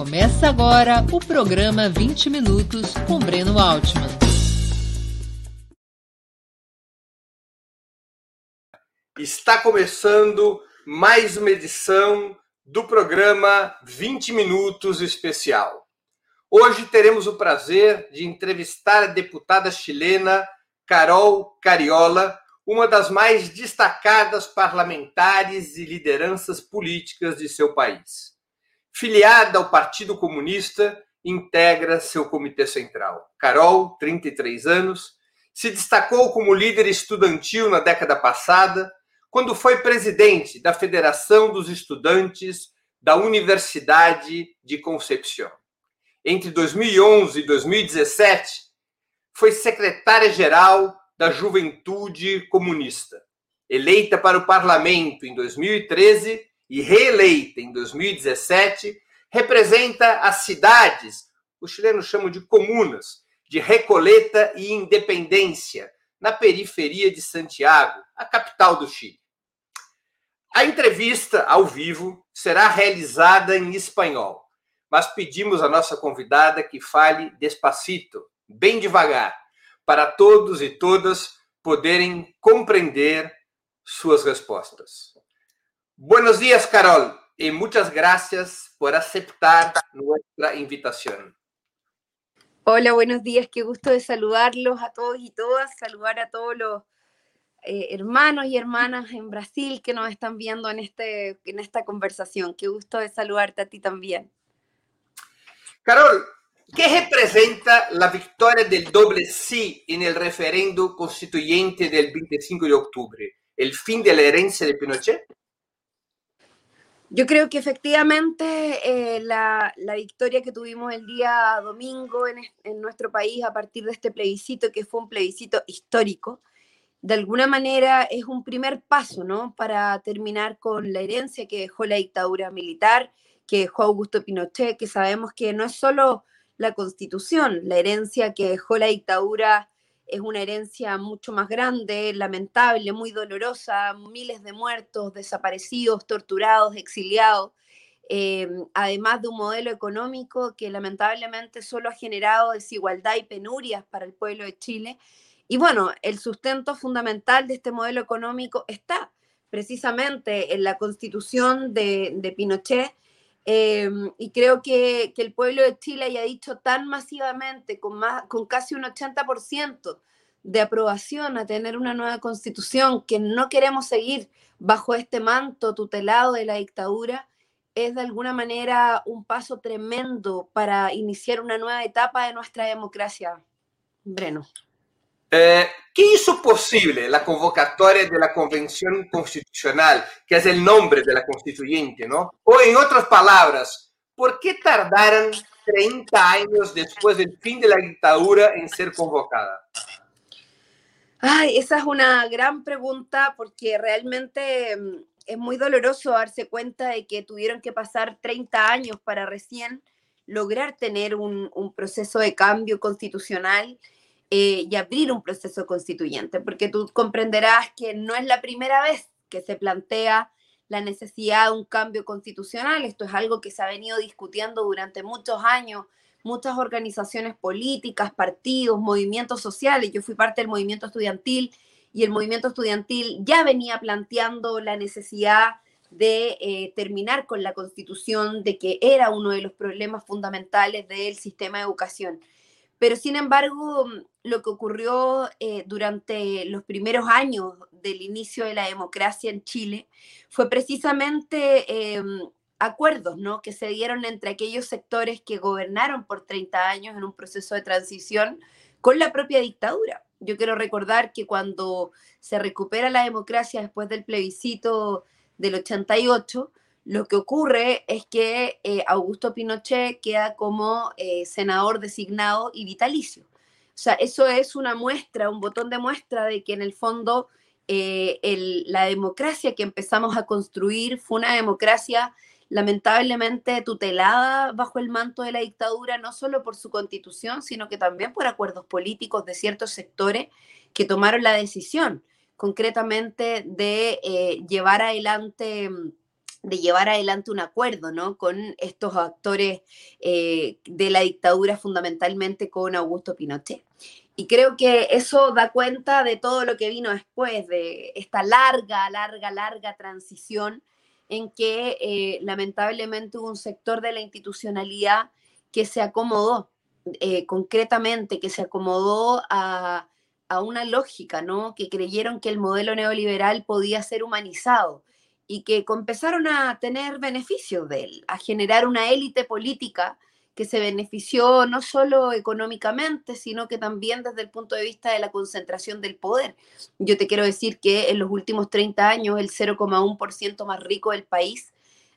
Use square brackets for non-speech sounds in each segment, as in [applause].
Começa agora o programa 20 Minutos com Breno Altman. Está começando mais uma edição do programa 20 Minutos Especial. Hoje teremos o prazer de entrevistar a deputada chilena Carol Cariola, uma das mais destacadas parlamentares e lideranças políticas de seu país. Filiada ao Partido Comunista, integra seu comitê central. Carol, 33 anos, se destacou como líder estudantil na década passada, quando foi presidente da Federação dos Estudantes da Universidade de Concepción. Entre 2011 e 2017, foi secretária-geral da Juventude Comunista. Eleita para o parlamento em 2013 e reeleita em 2017, representa as cidades, os chilenos chamam de comunas, de Recoleta e Independência, na periferia de Santiago, a capital do Chile. A entrevista ao vivo será realizada em espanhol, mas pedimos à nossa convidada que fale despacito, bem devagar, para todos e todas poderem compreender suas respostas. Buenos días, Carol, y muchas gracias por aceptar nuestra invitación. Hola, buenos días, qué gusto de saludarlos a todos y todas, saludar a todos los eh, hermanos y hermanas en Brasil que nos están viendo en, este, en esta conversación. Qué gusto de saludarte a ti también. Carol, ¿qué representa la victoria del doble sí en el referendo constituyente del 25 de octubre? ¿El fin de la herencia de Pinochet? Yo creo que efectivamente eh, la, la, victoria que tuvimos el día domingo en, en, nuestro país a partir de este plebiscito, que fue un plebiscito histórico, de alguna manera es un primer paso, ¿no? Para terminar con la herencia que dejó la dictadura militar, que dejó Augusto Pinochet, que sabemos que no es solo la constitución, la herencia que dejó la dictadura es una herencia mucho más grande, lamentable, muy dolorosa, miles de muertos, desaparecidos, torturados, exiliados, eh, además de un modelo económico que lamentablemente solo ha generado desigualdad y penurias para el pueblo de Chile. Y bueno, el sustento fundamental de este modelo económico está precisamente en la constitución de, de Pinochet, eh, y creo que, que, el pueblo de Chile haya dicho tan masivamente, con, más, con casi un 80% de aprobación a tener una nueva constitución, que no queremos seguir bajo este manto tutelado de la dictadura, es de alguna manera un paso tremendo para iniciar una nueva etapa de nuestra democracia. Breno. Eh, ¿Qué hizo posible la convocatoria de la Convención Constitucional, que es el nombre de la constituyente, ¿no? O en otras palabras, ¿por qué tardaron 30 años después del fin de la dictadura en ser convocada? Ay, esa es una gran pregunta porque realmente mm, es muy doloroso darse cuenta de que tuvieron que pasar 30 años para recién lograr tener un, un proceso de cambio constitucional eh, y abrir un proceso constituyente, porque tú comprenderás que no es la primera vez que se plantea la necesidad de un cambio constitucional. Esto es algo que se ha venido discutiendo durante muchos años, muchas organizaciones políticas, partidos, movimientos sociales. Yo fui parte del movimiento estudiantil y el movimiento estudiantil ya venía planteando la necesidad de eh, terminar con la constitución, de que era uno de los problemas fundamentales del sistema de educación. Pero sin embargo, lo que ocurrió eh, durante los primeros años del inicio de la democracia en Chile fue precisamente em, acuerdos ¿no? que se dieron entre aquellos sectores que gobernaron por 30 años en un proceso de transición con la propia dictadura. Yo quiero recordar que cuando se recupera la democracia después del plebiscito del 88, lo que ocurre es que eh, Augusto Pinochet queda como eh, senador designado y vitalicio. O sea, eso es una muestra, un botón de muestra de que en el fondo eh, la democracia que empezamos a construir fue una democracia lamentablemente tutelada bajo el manto de la dictadura, no solo por su constitución, sino que también por acuerdos políticos de ciertos sectores que tomaron la decisión concretamente de llevar adelante de llevar adelante un acuerdo ¿no? con estos actores eh, de la dictadura, fundamentalmente con Augusto Pinochet. Y creo que eso da cuenta de todo lo que vino después, de esta larga, larga, larga transición en que eh, lamentablemente hubo un sector de la institucionalidad que se acomodó eh, concretamente, que se acomodó a, a una lógica, ¿no? Que creyeron que el modelo neoliberal podía ser humanizado y que empezaron a tener beneficios de él, a generar una élite política que se benefició no solo económicamente, sino que también desde el punto de vista de la concentración del poder. Yo te quiero decir que en los últimos 30 años el 0,1% más rico del país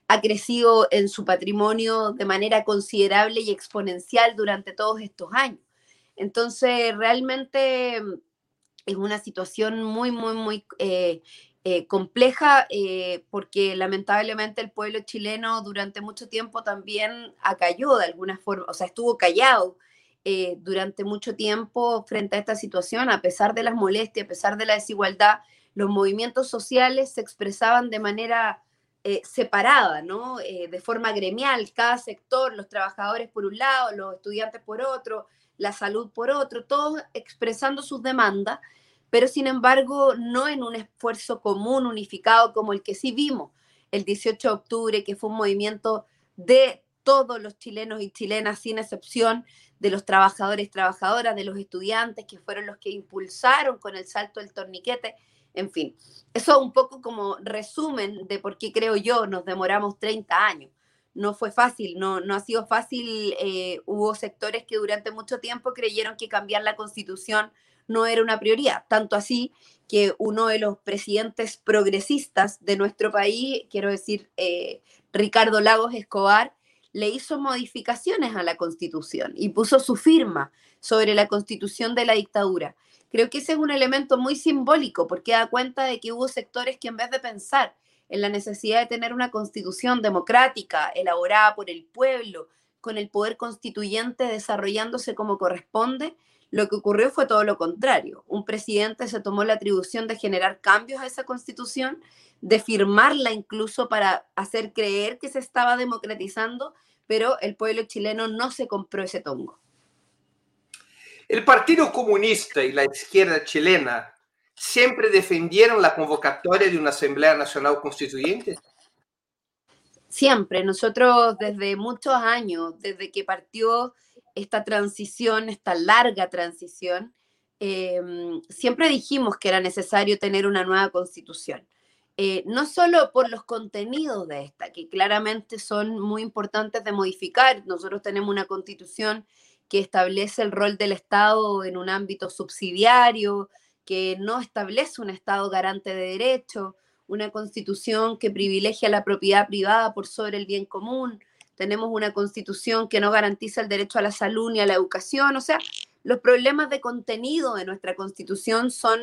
ha crecido en su patrimonio de manera considerable y exponencial durante todos estos años. Entonces, realmente es una situación muy, muy, muy eh, eh, compleja eh, porque lamentablemente el pueblo chileno durante mucho tiempo también acalló de alguna forma, o sea, estuvo callado eh, durante mucho tiempo frente a esta situación, a pesar de las molestias, a pesar de la desigualdad, los movimientos sociales se expresaban de manera separada, ¿no? de forma gremial, cada sector, los trabajadores por un lado, los estudiantes por otro, la salud por otro, todos expresando sus demandas pero sin embargo no en un esfuerzo común, unificado, como el que sí vimos el 18 de octubre, que fue un movimiento de todos los chilenos y chilenas, sin excepción, de los trabajadores trabajadoras, de los estudiantes, que fueron los que impulsaron con el salto del torniquete. En fin, eso un poco como resumen de por qué creo yo nos demoramos 30 años. No fue fácil, no, no ha sido fácil. Eh, hubo sectores que durante mucho tiempo creyeron que cambiar la constitución no era una prioridad. Tanto así que uno de los presidentes progresistas de nuestro país, quiero decir, eh, Ricardo Lagos Escobar, le hizo modificaciones a la constitución y puso su firma sobre la constitución de la dictadura. Creo que ese es un elemento muy simbólico porque da cuenta de que hubo sectores que en vez de pensar en la necesidad de tener una constitución democrática, elaborada por el pueblo, con el poder constituyente desarrollándose como corresponde, lo que ocurrió fue todo lo contrario. Un presidente se tomó la atribución de generar cambios a esa constitución, de firmarla incluso para hacer creer que se estaba democratizando, pero el pueblo chileno no se compró ese tongo. El Partido Comunista y la izquierda chilena siempre defendieron la convocatoria de una Asamblea Nacional Constituyente. Siempre, nosotros desde muchos años, desde que partió esta transición, esta larga transición, em, siempre dijimos que era necesario tener una nueva constitución. Eh, no solo por los contenidos de esta, que claramente son muy importantes de modificar. Nosotros tenemos una constitución que establece el rol del Estado en un ámbito subsidiario, que no establece un Estado garante de derechos, una constitución que privilegia la propiedad privada por sobre el bien común, tenemos una constitución que no garantiza el derecho a la salud ni a la educación, o sea, los problemas de contenido de nuestra constitución son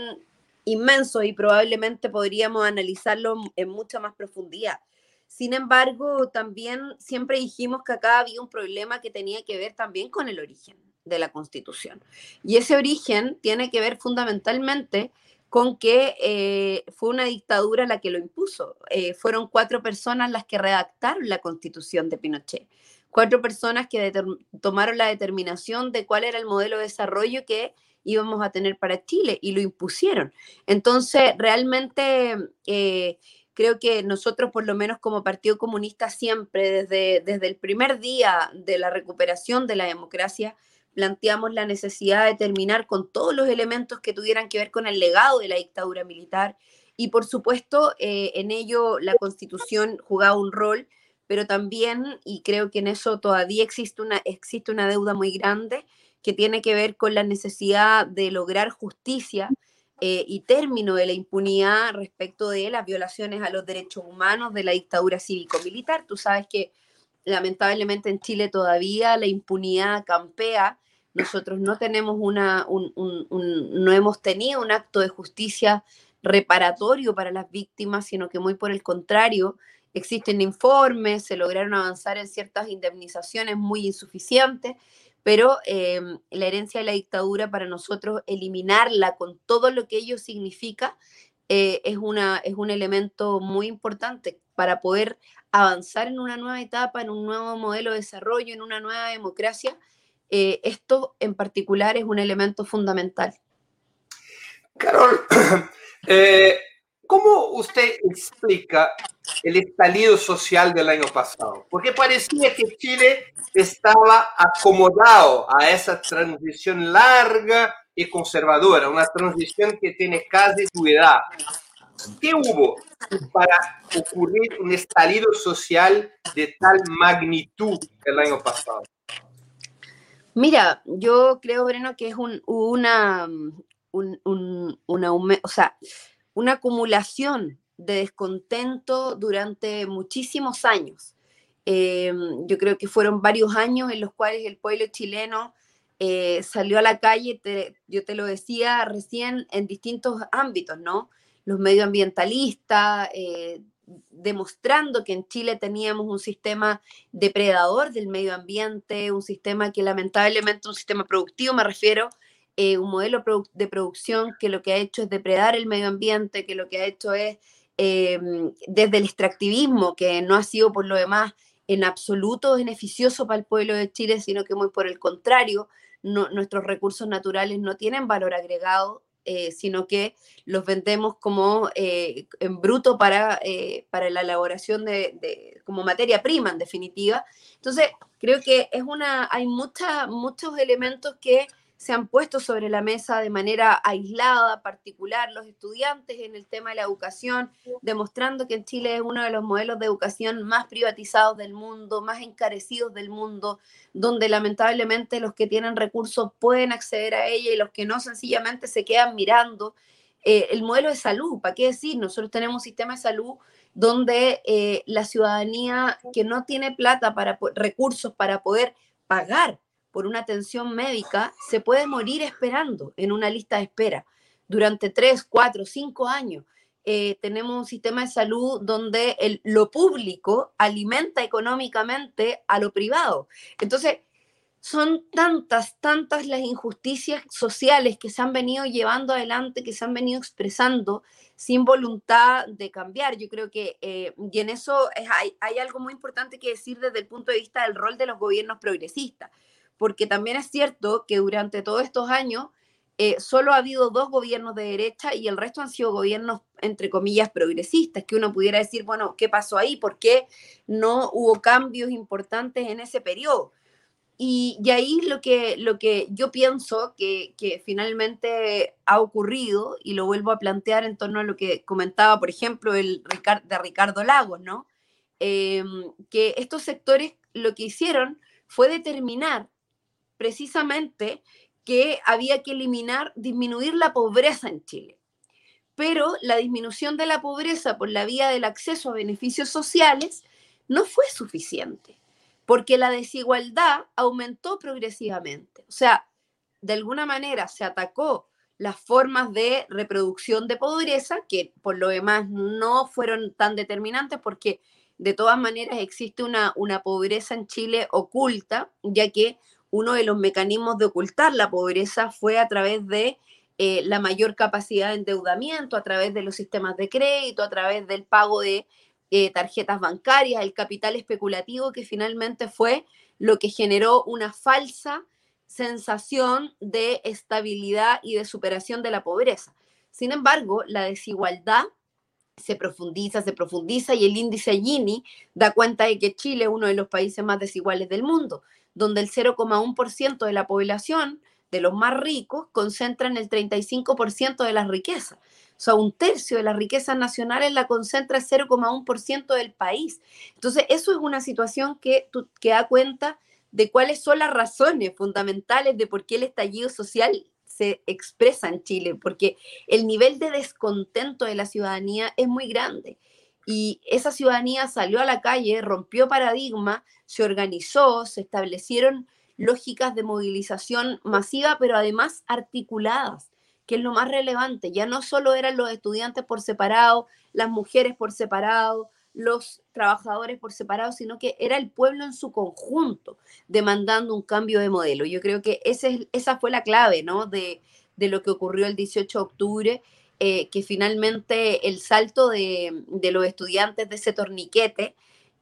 inmensos y probablemente podríamos analizarlo en mucha más profundidad. Sin embargo, también siempre dijimos que acá había un problema que tenía que ver también con el origen de la constitución. Y ese origen tiene que ver fundamentalmente con que eh, fue una dictadura la que lo impuso. Eh, fueron cuatro personas las que redactaron la constitución de Pinochet. Cuatro personas que tomaron la determinación de cuál era el modelo de desarrollo que íbamos a tener para Chile y lo impusieron. Entonces, realmente eh, creo que nosotros, por lo menos como Partido Comunista, siempre desde, desde el primer día de la recuperación de la democracia, planteamos la necesidad de terminar con todos los elementos que tuvieran que ver con el legado de la dictadura militar y por supuesto eh, en ello la constitución jugaba un rol, pero también, y creo que en eso todavía existe una, existe una deuda muy grande, que tiene que ver con la necesidad de lograr justicia eh, y término de la impunidad respecto de las violaciones a los derechos humanos de la dictadura cívico-militar. Tú sabes que lamentablemente en Chile todavía la impunidad campea. Nosotros no tenemos una, no hemos tenido un acto de justicia reparatorio para las víctimas, sino que muy por el contrario, existen informes, se lograron avanzar en ciertas indemnizaciones muy insuficientes, pero em, la herencia de la dictadura para nosotros, eliminarla con todo lo que ello significa, eh, es, una, es un elemento muy importante para poder avanzar en una nueva etapa, en un nuevo modelo de desarrollo, en una nueva democracia, eh, esto en particular es un elemento fundamental. Carol, [coughs] eh, ¿cómo usted explica el estallido social del año pasado? Porque parecía que Chile estaba acomodado a esa transición larga y conservadora, una transición que tiene casi su edad. ¿Qué hubo para ocurrir un estallido social de tal magnitud el año pasado? Mira, yo creo, Breno, que es un, una, una, o sea, una acumulación de descontento durante muchísimos años. Em, yo creo que fueron varios años en los cuales el pueblo chileno eh, salió a la calle, yo te lo decía recién, en distintos ámbitos, ¿no? Los medioambientalistas, eh, demostrando que en Chile teníamos un sistema depredador del medio ambiente, un sistema que lamentablemente, un sistema productivo me refiero, eh, un modelo de producción que lo que ha hecho es depredar el medio ambiente, que lo que ha hecho es em, desde el extractivismo, que no ha sido por lo demás en absoluto beneficioso para el pueblo de Chile, sino que muy por el contrario, nuestros recursos naturales no tienen valor agregado, eh, sino que los vendemos como eh, en bruto para, eh, para la elaboración de, como materia prima, en definitiva. Entonces, creo que es una, hay mucha, muchos elementos que se han puesto sobre la mesa de manera aislada, particular, los estudiantes en el tema de la educación, demostrando que en Chile es uno de los modelos de educación más privatizados del mundo, más encarecidos del mundo, donde lamentablemente los que tienen recursos pueden acceder a ella y los que no sencillamente se quedan mirando. Eh, el modelo de salud, ¿para qué decir? Nosotros tenemos un sistema de salud donde eh, la ciudadanía que no tiene plata para recursos para poder pagar por una atención médica se puede morir esperando en una lista de espera durante tres, cuatro, cinco años. Eh, tenemos un sistema de salud donde el, lo público alimenta económicamente a lo privado. Entonces, son tantas, tantas las injusticias sociales que se han venido llevando adelante, que se han venido expresando sin voluntad de cambiar. Yo creo que, eh, y en eso hay, hay algo muy importante que decir desde el punto de vista del rol de los gobiernos progresistas porque también es cierto que durante todos estos años eh, solo ha habido dos gobiernos de derecha y el resto han sido gobiernos, entre comillas, progresistas, que uno pudiera decir, bueno, ¿qué pasó ahí? ¿Por qué no hubo cambios importantes en ese periodo? Y, ahí lo que, lo que yo pienso que, finalmente ha ocurrido, y lo vuelvo a plantear en torno a lo que comentaba, por ejemplo, el de Ricardo Lagos, ¿no? Em, que estos sectores lo que hicieron fue determinar precisamente que había que eliminar, disminuir la pobreza en Chile. Pero la disminución de la pobreza por la vía del acceso a beneficios sociales no fue suficiente, porque la desigualdad aumentó progresivamente. O sea, de alguna manera se atacó las formas de reproducción de pobreza, que por lo demás no fueron tan determinantes porque de todas maneras existe una, una pobreza en Chile oculta, ya que uno de los mecanismos de ocultar la pobreza fue a través de eh, la mayor capacidad de endeudamiento, a través de los sistemas de crédito, a través del pago de eh, tarjetas bancarias, el capital especulativo, que finalmente fue lo que generó una falsa sensación de estabilidad y de superación de la pobreza. Sin embargo, la desigualdad se profundiza, se profundiza y el índice Gini da cuenta de que Chile es uno de los países más desiguales del mundo donde el 0,1% de la población, de los más ricos, concentran el 35% de las riquezas. O sea, un tercio de las riquezas nacionales la concentra el 0,1% del país. Entonces, eso es una situación que, que da cuenta de cuáles son las razones fundamentales de por qué el estallido social se expresa en Chile, porque el nivel de descontento de la ciudadanía es muy grande y esa ciudadanía salió a la calle, rompió paradigma, se organizó, se establecieron lógicas de movilización masiva, pero además articuladas, que es lo más relevante. Ya no solo eran los estudiantes por separado, las mujeres por separado, los trabajadores por separado, sino que era el pueblo en su conjunto demandando un cambio de modelo. Yo creo que ese, esa fue la clave ¿no? de, de lo que ocurrió el 18 de octubre eh, que finalmente el salto de, los estudiantes de ese torniquete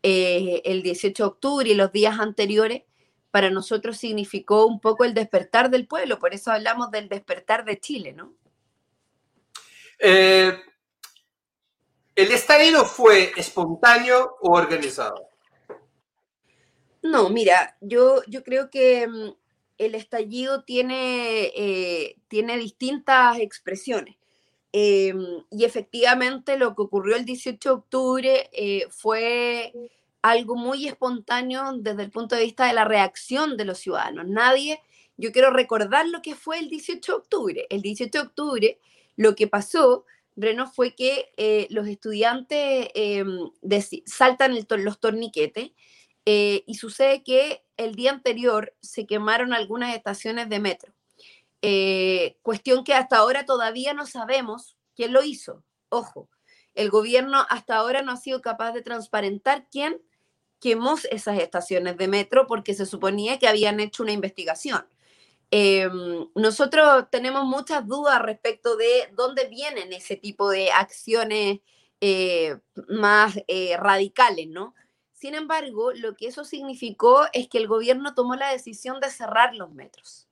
eh, el 18 de octubre y los días anteriores para nosotros significó un poco el despertar del pueblo, por eso hablamos del despertar de Chile, ¿no? Eh, ¿El estallido fue espontáneo o organizado? No, mira, yo, yo creo que mm, el estallido tiene, eh, tiene distintas expresiones. Em, y efectivamente lo que ocurrió el 18 de octubre eh, fue algo muy espontáneo desde el punto de vista de la reacción de los ciudadanos. Nadie, yo quiero recordar lo que fue el 18 de octubre. El 18 de octubre lo que pasó, Breno, fue que eh, los estudiantes em, saltan los torniquetes eh, y sucede que el día anterior se quemaron algunas estaciones de metro. Eh, cuestión que hasta ahora todavía no sabemos quién lo hizo. Ojo, el gobierno hasta ahora no ha sido capaz de transparentar quién quemó esas estaciones de metro porque se suponía que habían hecho una investigación. Em, nosotros tenemos muchas dudas respecto de dónde vienen ese tipo de acciones eh, más eh, radicales, ¿no? Sin embargo, lo que eso significó es que el gobierno tomó la decisión de cerrar los metros.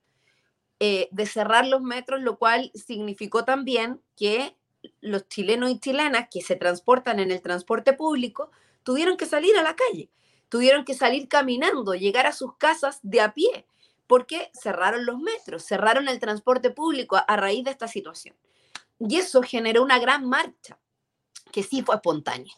Eh, de cerrar los metros, lo cual significó también que los chilenos y chilenas que se transportan en el transporte público tuvieron que salir a la calle, tuvieron que salir caminando, llegar a sus casas de a pie, porque cerraron los metros, cerraron el transporte público a, raíz de esta situación. Y eso generó una gran marcha, que sí fue espontánea,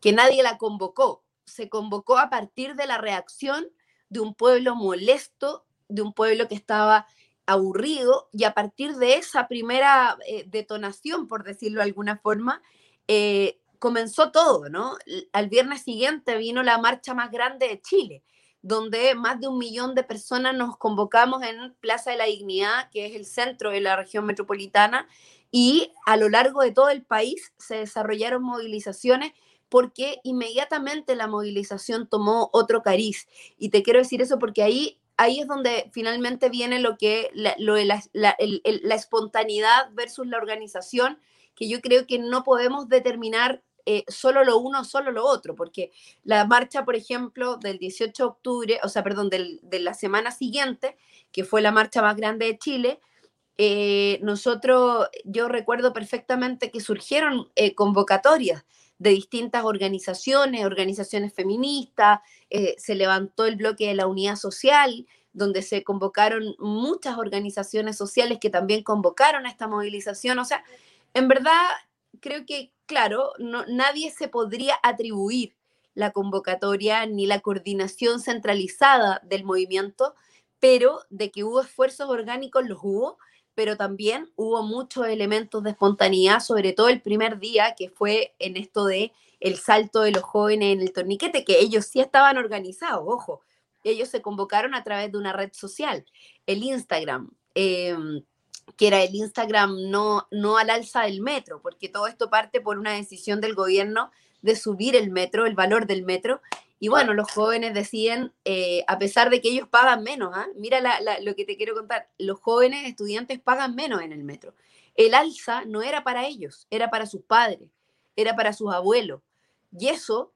que nadie la convocó, se convocó a partir de la reacción de un pueblo molesto, de un pueblo que estaba aburrido, y a partir de esa primera eh, detonación, por decirlo de alguna forma, eh, comenzó todo, ¿no? Al viernes siguiente vino la marcha más grande de Chile, donde más de un millón de personas nos convocamos en Plaza de la Dignidad, que es el centro de la región metropolitana, y a lo largo de todo el país se desarrollaron movilizaciones porque inmediatamente la movilización tomó otro cariz. Y te quiero decir eso porque ahí, ahí es donde finalmente viene lo que la, lo de la, la espontaneidad versus la organización, que yo creo que no podemos determinar eh, solo lo uno, solo lo otro, porque la marcha, por ejemplo, del 18 de octubre, o sea, perdón, de la semana siguiente, que fue la marcha más grande de Chile, eh, nosotros, yo recuerdo perfectamente que surgieron eh, convocatorias de distintas organizaciones, organizaciones feministas, se levantó el bloque de la unidad social, donde se convocaron muchas organizaciones sociales que también convocaron a esta movilización. O sea, en verdad creo que, claro, nadie se podría atribuir la convocatoria ni la coordinación centralizada del movimiento, pero de que hubo esfuerzos orgánicos los hubo, pero también hubo muchos elementos de espontaneidad, sobre todo el primer día, que fue en esto de el salto de los jóvenes en el torniquete, que ellos sí estaban organizados, ojo, ellos se convocaron a través de una red social, el Instagram. Em, que era el Instagram no, no al alza del metro, porque todo esto parte por una decisión del gobierno de subir el metro, el valor del metro. Y bueno, los jóvenes deciden, eh, a pesar de que ellos pagan menos, ¿ah? mira lo que te quiero contar, los jóvenes estudiantes pagan menos en el metro. El alza no era para ellos, era para sus padres, era para sus abuelos. Y eso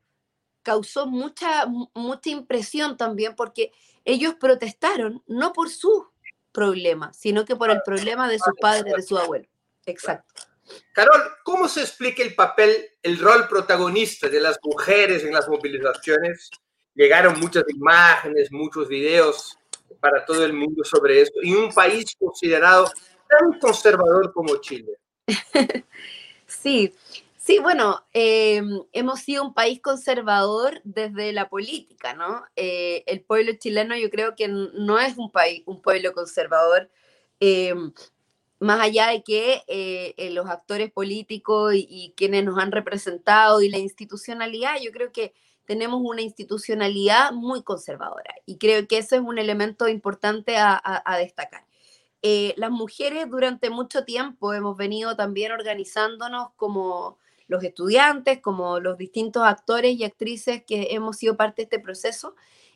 causó mucha, mucha impresión también porque ellos protestaron no por sus problema, sino que por el problema de sus padres, de su abuelo. Exacto. Carol, ¿cómo se explica el papel, el rol protagonista de las mujeres en las movilizaciones? Llegaron muchas imágenes, muchos videos para todo el mundo sobre esto, en un país considerado tan conservador como Chile. [laughs] Sí, Sí, bueno, em, hemos sido un país conservador desde la política, ¿no? Eh, el pueblo chileno yo creo que no es un país, un pueblo conservador, em, más allá de que eh, eh, los actores políticos y, quienes nos han representado y la institucionalidad, yo creo que tenemos una institucionalidad muy conservadora y creo que ese es un elemento importante a destacar. las mujeres durante mucho tiempo hemos venido también organizándonos como los estudiantes, como los distintos actores y actrices que hemos sido parte de este proceso.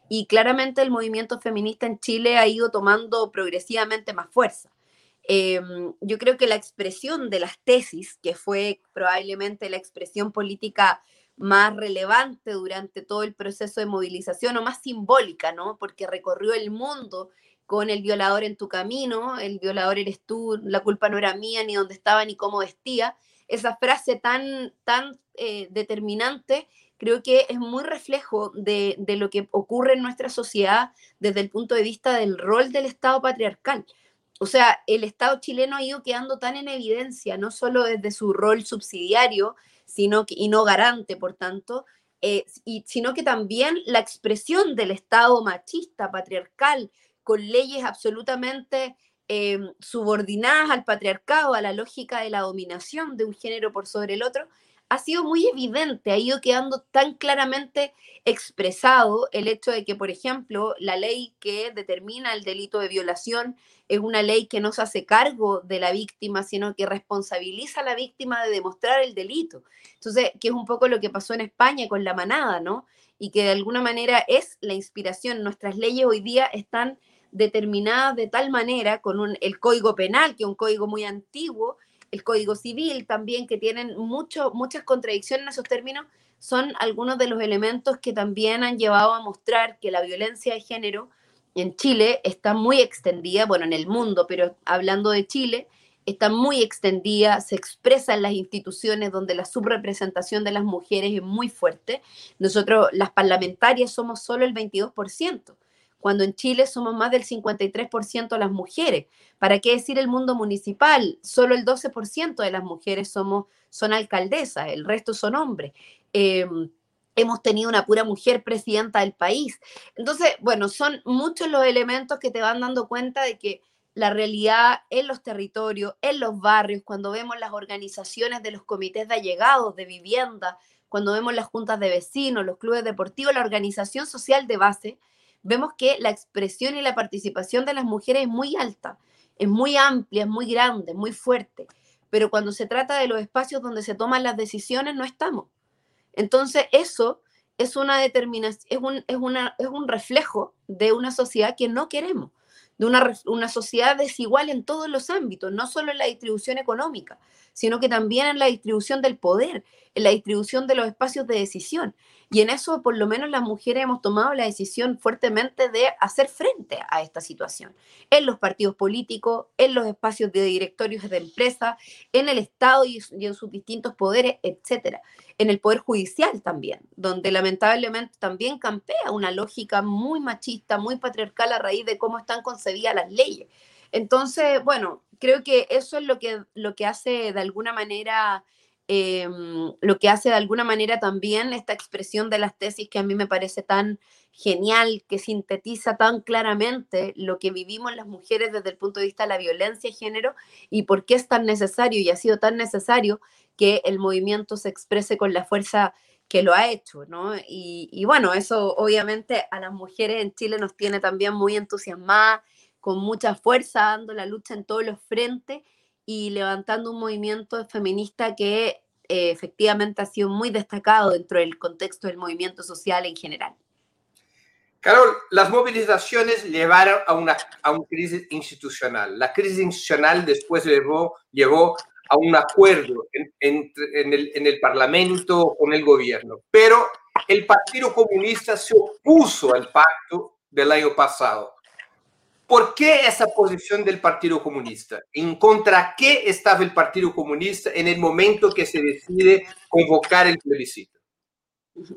Y claramente el movimiento feminista en Chile ha ido tomando progresivamente más fuerza. Em, yo creo que la expresión de las tesis, que fue probablemente la expresión política más relevante durante todo el proceso de movilización o más simbólica, ¿no? Porque recorrió el mundo con el violador en tu camino, el violador eres tú, la culpa no era mía, ni dónde estaba, ni cómo vestía. Esa frase tan, tan eh, determinante creo que es muy reflejo de, de, lo que ocurre en nuestra sociedad desde el punto de vista del rol del Estado patriarcal. O sea, el Estado chileno ha ido quedando tan en evidencia, no solo desde su rol subsidiario, sino que, y no garante, por tanto, eh, y, sino que también la expresión del Estado machista, patriarcal, con leyes absolutamente eh, subordinadas al patriarcado, a la lógica de la dominación de un género por sobre el otro, ha sido muy evidente, ha ido quedando tan claramente expresado el hecho de que, por ejemplo, la ley que determina el delito de violación es una ley que no se hace cargo de la víctima, sino que responsabiliza a la víctima de demostrar el delito. Entonces, que es un poco lo que pasó en España con la manada, ¿no? Y que de alguna manera es la inspiración. Nuestras leyes hoy día están determinadas de tal manera con el código penal, que es un código muy antiguo, el Código Civil también, que tienen mucho, muchas contradicciones en esos términos, son algunos de los elementos que también han llevado a mostrar que la violencia de género en Chile está muy extendida, bueno, en el mundo, pero hablando de Chile, está muy extendida, se expresa en las instituciones donde la subrepresentación de las mujeres es muy fuerte. Nosotros, las parlamentarias, somos solo el 22% cuando en Chile somos más del 53% las mujeres. ¿Para qué decir el mundo municipal? Solo el 12% de las mujeres somos, son alcaldesas, el resto son hombres. Em, hemos tenido una pura mujer presidenta del país. Entonces, bueno, son muchos los elementos que te van dando cuenta de que la realidad en los territorios, en los barrios, cuando vemos las organizaciones de los comités de allegados de vivienda, cuando vemos las juntas de vecinos, los clubes deportivos, la organización social de base, vemos que la expresión y la participación de las mujeres es muy alta, es muy amplia, es muy grande, muy fuerte, pero cuando se trata de los espacios donde se toman las decisiones no estamos. Entonces eso es una determinación, es un, es, una, es un reflejo de una sociedad que no queremos de una, una, sociedad desigual en todos los ámbitos, no solo en la distribución económica, sino que también en la distribución del poder, en la distribución de los espacios de decisión. Y en eso, por lo menos, las mujeres hemos tomado la decisión fuertemente de hacer frente a esta situación. En los partidos políticos, en los espacios de directorios de empresas, en el Estado y, en sus distintos poderes, etcétera. En el Poder Judicial también, donde lamentablemente también campea una lógica muy machista, muy patriarcal a raíz de cómo están concebidas las leyes. Entonces, bueno, creo que eso es lo que, lo que hace de alguna manera Em, lo que hace de alguna manera también esta expresión de las tesis que a mí me parece tan genial, que sintetiza tan claramente lo que vivimos las mujeres desde el punto de vista de la violencia de género y por qué es tan necesario y ha sido tan necesario que el movimiento se exprese con la fuerza que lo ha hecho, ¿no? Y, y bueno, eso obviamente a las mujeres en Chile nos tiene también muy entusiasmadas, con mucha fuerza, dando la lucha en todos los frentes y levantando un movimiento feminista que eh, efectivamente ha sido muy destacado dentro del contexto del movimiento social en general. Carol, las movilizaciones llevaron a una, a una crisis institucional. La crisis institucional después llevó, llevó a un acuerdo en, en, en, el, en el Parlamento con el gobierno, pero el Partido Comunista se opuso al pacto del año pasado ¿Por qué esa posición del Partido Comunista? ¿En contra qué estaba el Partido Comunista en el momento que se decide convocar el plebiscito?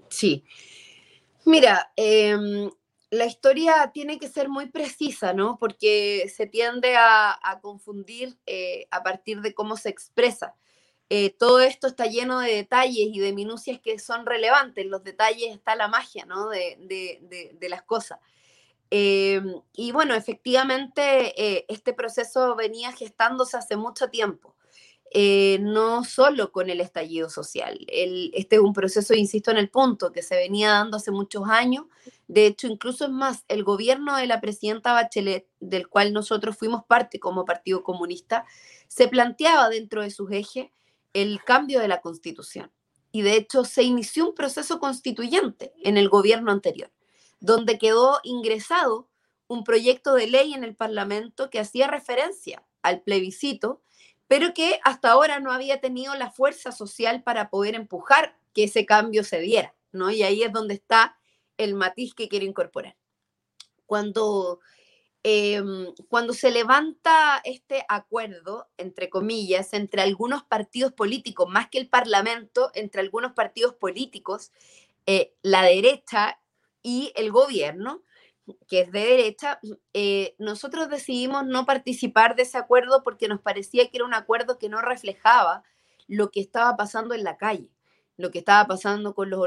Sí. Mira, eh, la historia tiene que ser muy precisa, ¿no? Porque se tiende a, a confundir eh, a partir de cómo se expresa. Eh, todo esto está lleno de detalles y de minucias que son relevantes. En los detalles está la magia, ¿no? De, de, de, de las cosas. Em, y bueno, efectivamente, eh, este proceso venía gestándose hace mucho tiempo, eh, no solo con el estallido social. este es un proceso, insisto en el punto, que se venía dando hace muchos años. De hecho, incluso es más, el gobierno de la presidenta Bachelet, del cual nosotros fuimos parte como Partido Comunista, se planteaba dentro de sus ejes el cambio de la constitución. Y de hecho, se inició un proceso constituyente en el gobierno anterior donde quedó ingresado un proyecto de ley en el Parlamento que hacía referencia al plebiscito, pero que hasta ahora no había tenido la fuerza social para poder empujar que ese cambio se diera, ¿no? Y ahí es donde está el matiz que quiero incorporar. Cuando, em, cuando se levanta este acuerdo, entre comillas, entre algunos partidos políticos, más que el Parlamento, entre algunos partidos políticos, eh, la derecha y el gobierno, que es de derecha, eh, nosotros decidimos no participar de ese acuerdo porque nos parecía que era un acuerdo que no reflejaba lo que estaba pasando en la calle, lo que estaba pasando con, los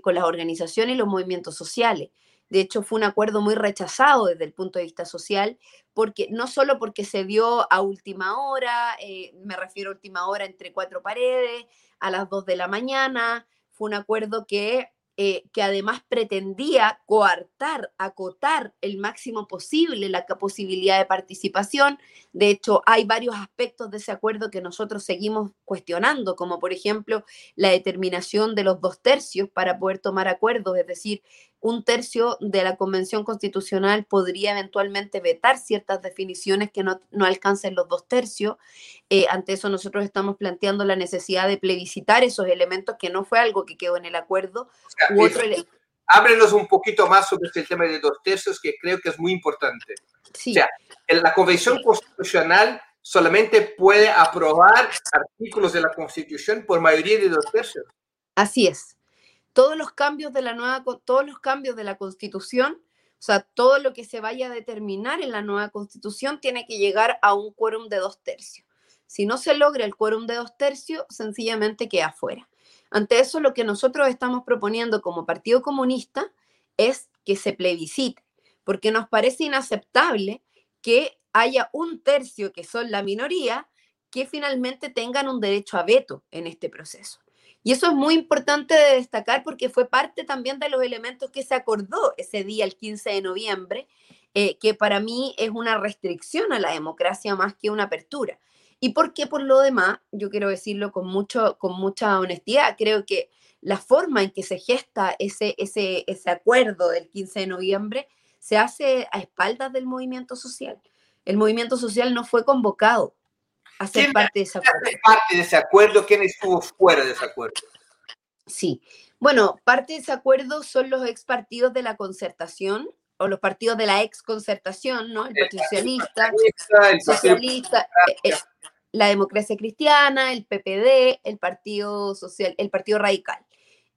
con las organizaciones y los movimientos sociales. De hecho, fue un acuerdo muy rechazado desde el punto de vista social, porque no solo porque se dio a última hora, eh, me refiero a última hora entre cuatro paredes, a las dos de la mañana, fue un acuerdo que eh, que además pretendía coartar, acotar el máximo posible la posibilidad de participación. De hecho, hay varios aspectos de ese acuerdo que nosotros seguimos cuestionando, como por ejemplo la determinación de los dos tercios para poder tomar acuerdos, es decir, un tercio de la Convención Constitucional podría eventualmente vetar ciertas definiciones que no, alcancen los dos tercios. Eh, ante eso nosotros estamos planteando la necesidad de plebiscitar esos elementos que no fue algo que quedó en el acuerdo. Ábrenos un poquito más sobre este tema de dos tercios que creo que es muy importante. Sí. O sea, la Convención Constitucional solamente puede aprobar artículos de la Constitución por mayoría de dos tercios. Así es todos los cambios de la nueva, todos los cambios de la constitución, o sea, todo lo que se vaya a determinar en la nueva constitución tiene que llegar a un quórum de dos tercios. Si no se logra el quórum de dos tercios, sencillamente queda fuera. Ante eso, lo que nosotros estamos proponiendo como Partido Comunista es que se plebiscite, porque nos parece inaceptable que haya un tercio, que son la minoría, que finalmente tengan un derecho a veto en este proceso. Y eso es muy importante de destacar porque fue parte también de los elementos que se acordó ese día, el 15 de noviembre, eh, que para mí es una restricción a la democracia más que una apertura. Y porque por lo demás, yo quiero decirlo con, mucho, con mucha honestidad, creo que la forma en que se gesta ese, ese, ese acuerdo del 15 de noviembre se hace a espaldas del movimiento social. El movimiento social no fue convocado, hacer parte de ese acuerdo. parte de ese acuerdo? ¿Quién estuvo fuera de ese acuerdo? Sí, bueno, parte de ese acuerdo son los ex partidos de la concertación o los partidos de la ex concertación, ¿no? El Partido Socialista, el Socialista, eh, eh, la Democracia Cristiana, el PPD, el Partido Social, el Partido Radical.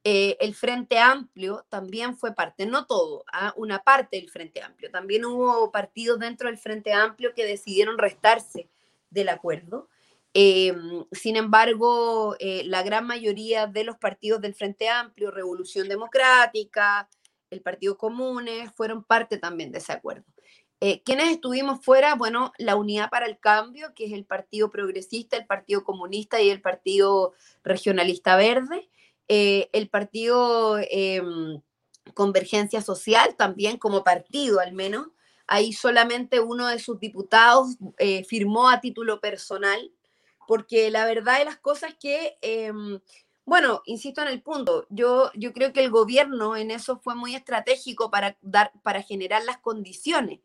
Eh, el Frente Amplio también fue parte, no todo, ¿ah? una parte del Frente Amplio. También hubo partidos dentro del Frente Amplio que decidieron restarse del acuerdo. Em, sin embargo, eh, la gran mayoría de los partidos del Frente Amplio, Revolución Democrática, el Partido Comunes, fueron parte también de ese acuerdo. Eh, ¿Quiénes estuvimos fuera? Bueno, la Unidad para el Cambio, que es el Partido Progresista, el Partido Comunista y el Partido Regionalista Verde. Eh, el Partido em, Convergencia Social, también como partido al menos, Ahí solamente uno de sus diputados eh, firmó a título personal, porque la verdad de las cosas que, em, bueno, insisto en el punto, yo, yo creo que el gobierno en eso fue muy estratégico para, dar, para generar las condiciones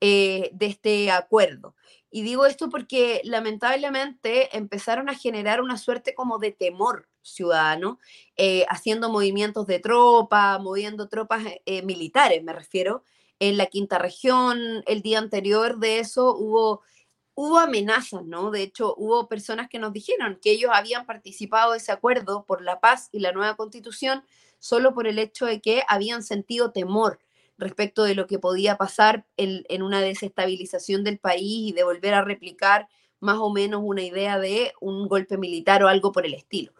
eh, de este acuerdo. Y digo esto porque lamentablemente empezaron a generar una suerte como de temor ciudadano, eh, haciendo movimientos de tropa, moviendo tropas militares, me refiero, en la quinta región. El día anterior de eso hubo, hubo amenazas, ¿no? De hecho, hubo personas que nos dijeron que ellos habían participado de ese acuerdo por la paz y la nueva constitución solo por el hecho de que habían sentido temor respecto de lo que podía pasar en, en una desestabilización del país y de volver a replicar más o menos una idea de un golpe militar o algo por el estilo.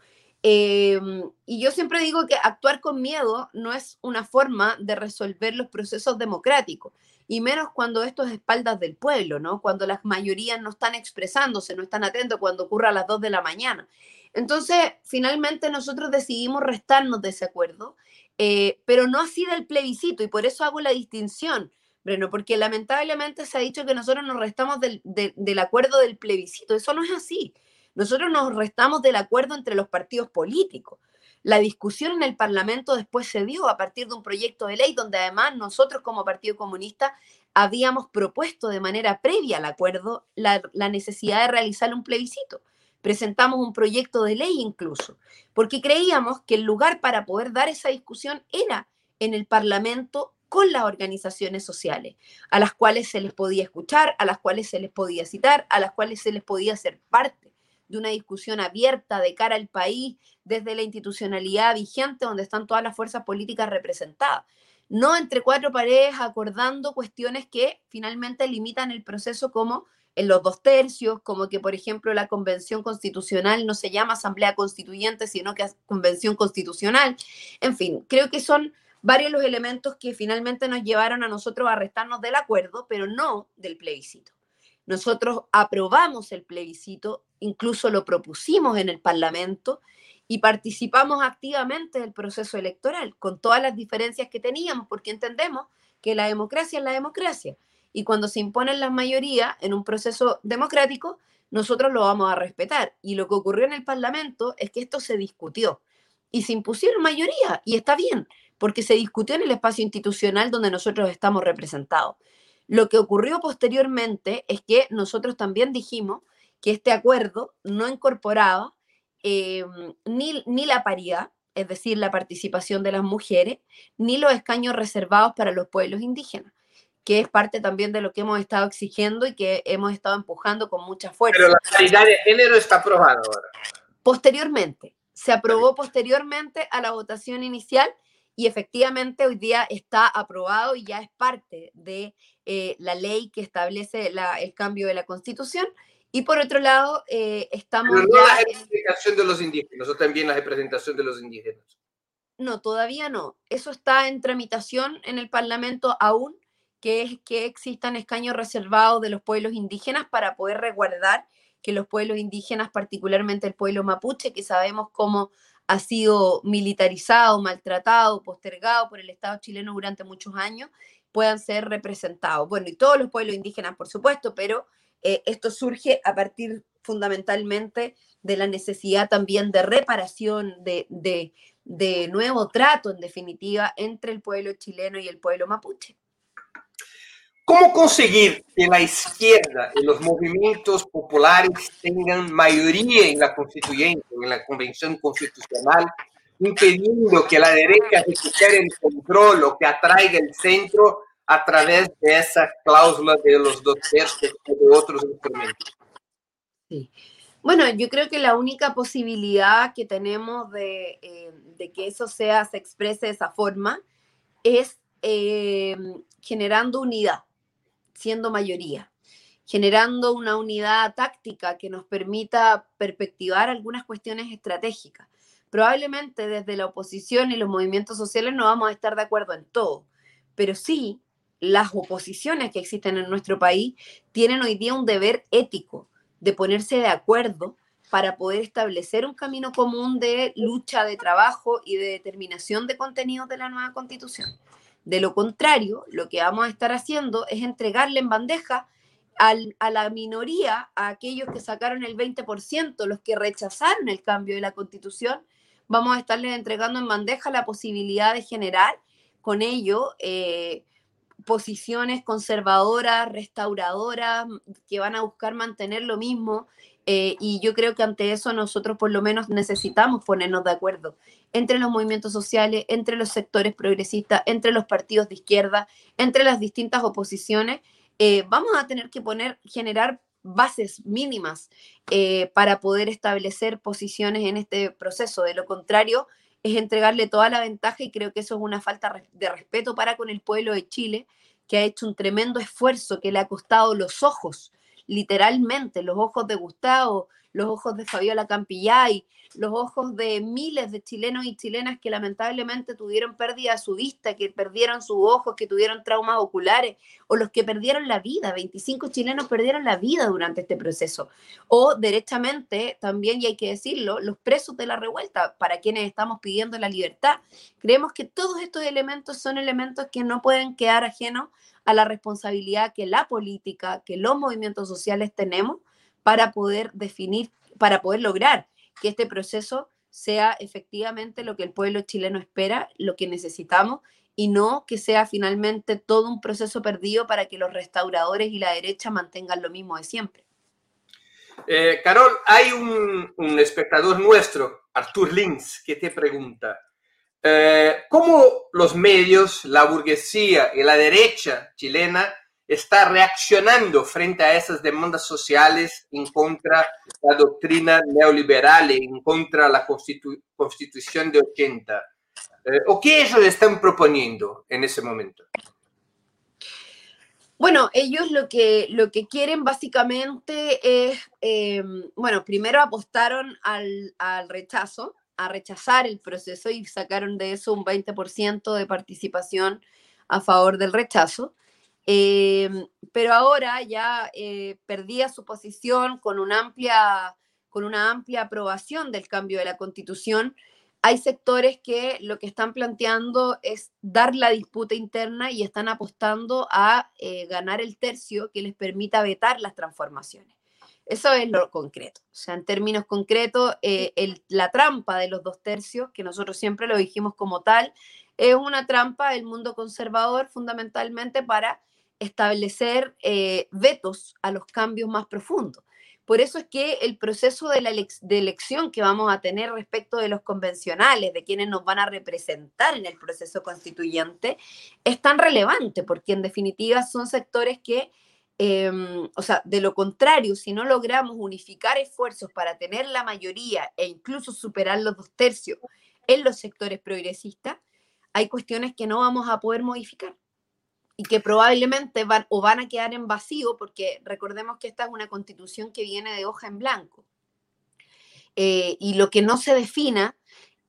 Em, y yo siempre digo que actuar con miedo no es una forma de resolver los procesos democráticos, y menos cuando esto es espaldas del pueblo, ¿no? Cuando las mayorías no están expresándose, no están atentos cuando ocurra a las 2 de la mañana. Entonces, finalmente nosotros decidimos restarnos de ese acuerdo, eh, pero no así del plebiscito, y por eso hago la distinción, Breno, porque lamentablemente se ha dicho que nosotros nos restamos del, del acuerdo del plebiscito. Eso no es así. Nosotros nos restamos del acuerdo entre los partidos políticos. La discusión en el Parlamento después se dio a partir de un proyecto de ley donde además nosotros como Partido Comunista habíamos propuesto de manera previa al acuerdo la, la necesidad de realizar un plebiscito. Presentamos un proyecto de ley incluso, porque creíamos que el lugar para poder dar esa discusión era en el Parlamento con las organizaciones sociales, a las cuales se les podía escuchar, a las cuales se les podía citar, a las cuales se les podía hacer parte de una discusión abierta de cara al país desde la institucionalidad vigente donde están todas las fuerzas políticas representadas no entre cuatro paredes acordando cuestiones que finalmente limitan el proceso como en los dos tercios, como que, por ejemplo, la convención constitucional no se llama asamblea constituyente, sino que convención constitucional. En fin, creo que son varios los elementos que finalmente nos llevaron a nosotros a restarnos del acuerdo, pero no del plebiscito. Nosotros aprobamos el plebiscito, incluso lo propusimos en el Parlamento y participamos activamente del proceso electoral, con todas las diferencias que teníamos, porque entendemos que la democracia es la democracia. Y cuando se imponen las mayorías en un proceso democrático, nosotros lo vamos a respetar. Y lo que ocurrió en el Parlamento es que esto se discutió y se impusieron mayoría, y está bien, porque se discutió en el espacio institucional donde nosotros estamos representados. Lo que ocurrió posteriormente es que nosotros también dijimos que este acuerdo no incorporaba Em, ni, ni la paridad, es decir, la participación de las mujeres, ni los escaños reservados para los pueblos indígenas, que es parte también de lo que hemos estado exigiendo y que hemos estado empujando con mucha fuerza. Pero la paridad de género está aprobada ahora. Posteriormente, se aprobó posteriormente a la votación inicial y efectivamente hoy día está aprobado y ya es parte de eh, la ley que establece el cambio de la constitución y por otro lado, eh, estamos... Pero no la representación de los indígenas, o también la representación de los indígenas. No, todavía no. Eso está en tramitación en el Parlamento aún, que es que existan escaños reservados de los pueblos indígenas para poder resguardar que los pueblos indígenas, particularmente el pueblo mapuche, que sabemos cómo ha sido militarizado, maltratado, postergado por el Estado chileno durante muchos años, puedan ser representados. Bueno, y todos los pueblos indígenas, por supuesto, pero eh, esto surge a partir fundamentalmente de la necesidad también de reparación, de, de, nuevo trato, en definitiva, entre el pueblo chileno y el pueblo mapuche. ¿Cómo conseguir que la izquierda y los movimientos populares tengan mayoría en la constituyente, en la convención constitucional, impidiendo que la derecha recupere el control o que atraiga el centro a través de esa cláusula de los dos tercios y de otros instrumentos. Sí. Bueno, yo creo que la única posibilidad que tenemos de, eh, de que eso sea, se exprese de esa forma, es eh, generando unidad, siendo mayoría, generando una unidad táctica que nos permita perspectivar algunas cuestiones estratégicas. Probablemente desde la oposición y los movimientos sociales no vamos a estar de acuerdo en todo, pero sí las oposiciones que existen en nuestro país tienen hoy día un deber ético de ponerse de acuerdo para poder establecer un camino común de lucha, de trabajo y de determinación de contenidos de la nueva constitución. De lo contrario, lo que vamos a estar haciendo es entregarle en bandeja a la minoría, a aquellos que sacaron el 20%, los que rechazaron el cambio de la constitución, vamos a estarles entregando en bandeja la posibilidad de generar con ello eh, posiciones conservadoras, restauradoras, que van a buscar mantener lo mismo. Eh, y yo creo que ante eso nosotros por lo menos necesitamos ponernos de acuerdo entre los movimientos sociales, entre los sectores progresistas, entre los partidos de izquierda, entre las distintas oposiciones. Eh, vamos a tener que poner, generar bases mínimas eh, para poder establecer posiciones en este proceso. De lo contrario, es entregarle toda la ventaja y creo que eso es una falta de respeto para con el pueblo de Chile, que ha hecho un tremendo esfuerzo que le ha costado los ojos, literalmente, los ojos de Gustavo, los ojos de Fabiola Campillay, los ojos de miles de chilenos y chilenas que lamentablemente tuvieron pérdida de su vista, que perdieron sus ojos, que tuvieron traumas oculares, o los que perdieron la vida. 25 chilenos perdieron la vida durante este proceso. O derechamente, también, y hay que decirlo, los presos de la revuelta, para quienes estamos pidiendo la libertad. Creemos que todos estos elementos son elementos que no pueden quedar ajenos a la responsabilidad que la política, que los movimientos sociales tenemos para poder definir, para poder lograr que este proceso sea efectivamente lo que el pueblo chileno espera, lo que necesitamos, y no que sea finalmente todo un proceso perdido para que los restauradores y la derecha mantengan lo mismo de siempre. Eh, Carol, hay un, espectador nuestro, Artur Lins, que te pregunta, eh, ¿cómo los medios, la burguesía y la derecha chilena está reaccionando frente a esas demandas sociales en contra de la doctrina neoliberal y en contra de la constitución de 80? Eh, ¿O qué ellos están proponiendo en ese momento? Bueno, ellos lo que, lo que quieren básicamente es, eh, bueno, primero apostaron al, al, rechazo, a rechazar el proceso y sacaron de eso un 20% de participación a favor del rechazo. Eh, pero ahora ya eh, perdía su posición con una, amplia, con una amplia aprobación del cambio de la constitución hay sectores que lo que están planteando es dar la disputa interna y están apostando a eh, ganar el tercio que les permita vetar las transformaciones. Eso es lo concreto. O sea, en términos concretos, eh, la trampa de los dos tercios, que nosotros siempre lo dijimos como tal, es una trampa del mundo conservador fundamentalmente para establecer eh, vetos a los cambios más profundos. Por eso es que el proceso de, la elección que vamos a tener respecto de los convencionales, de quienes nos van a representar en el proceso constituyente, es tan relevante, porque en definitiva son sectores que, em, o sea, de lo contrario, si no logramos unificar esfuerzos para tener la mayoría e incluso superar los dos tercios en los sectores progresistas, hay cuestiones que no vamos a poder modificar y que probablemente van o van a quedar en vacío, porque recordemos que esta es una constitución que viene de hoja en blanco. Eh, y lo que no se defina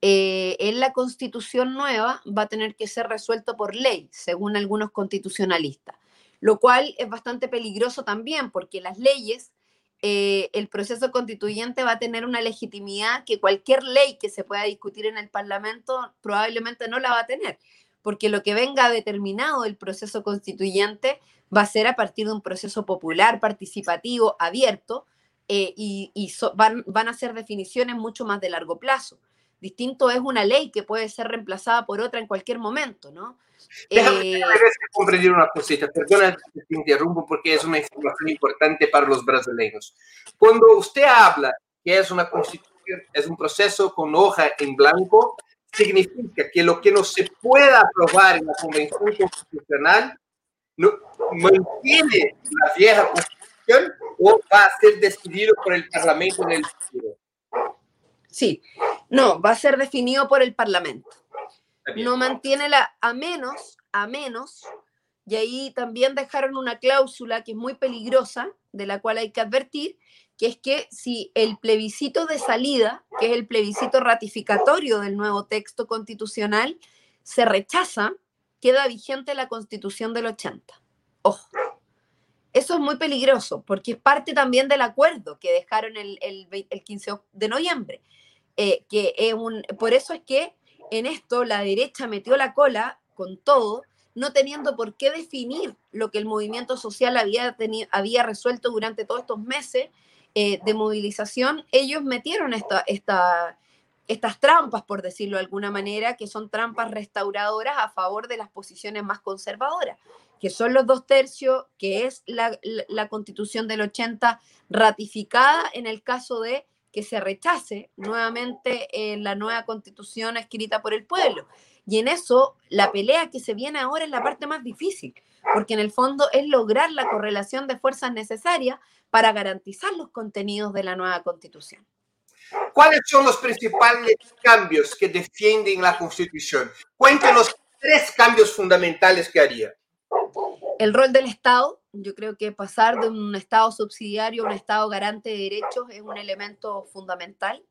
eh, en la constitución nueva va a tener que ser resuelto por ley, según algunos constitucionalistas, lo cual es bastante peligroso también, porque las leyes, eh, el proceso constituyente va a tener una legitimidad que cualquier ley que se pueda discutir en el Parlamento probablemente no la va a tener porque lo que venga determinado del proceso constituyente va a ser a partir de un proceso popular, participativo, abierto, eh, y, van, van, a ser definiciones mucho más de largo plazo. Distinto es una ley que puede ser reemplazada por otra en cualquier momento, ¿no? Déjame, eh, comprender una cosita, perdona que te interrumpo porque es una información importante para los brasileños. Cuando usted habla que es una constitución, es un proceso con hoja en blanco, significa que lo que no se pueda aprobar en la Convención Constitucional no, mantiene la vieja Constitución o va a ser decidido por el Parlamento en el futuro. Sí, no, va a ser definido por el Parlamento. No mantiene la, a menos, a menos, y ahí también dejaron una cláusula que es muy peligrosa, de la cual hay que advertir, que es que si el plebiscito de salida, que es el plebiscito ratificatorio del nuevo texto constitucional, se rechaza, queda vigente la constitución del 80. Ojo. Eso es muy peligroso porque es parte también del acuerdo que dejaron el, 15 de noviembre. Eh, que es un, por eso es que en esto la derecha metió la cola con todo, no teniendo por qué definir lo que el movimiento social había, había resuelto durante todos estos meses eh, de movilización, ellos metieron esta, estas trampas, por decirlo de alguna manera, que son trampas restauradoras a favor de las posiciones más conservadoras, que son los dos tercios, que es la, la constitución del 80 ratificada en el caso de que se rechace nuevamente eh, la nueva constitución escrita por el pueblo. Y en eso, la pelea que se viene ahora es la parte más difícil, porque en el fondo es lograr la correlación de fuerzas necesarias para garantizar los contenidos de la nueva constitución. ¿Cuáles son los principales cambios que defienden la constitución? Cuéntenos tres cambios fundamentales que haría. El rol del Estado, yo creo que pasar de un Estado subsidiario a un Estado garante de derechos es un elemento fundamental.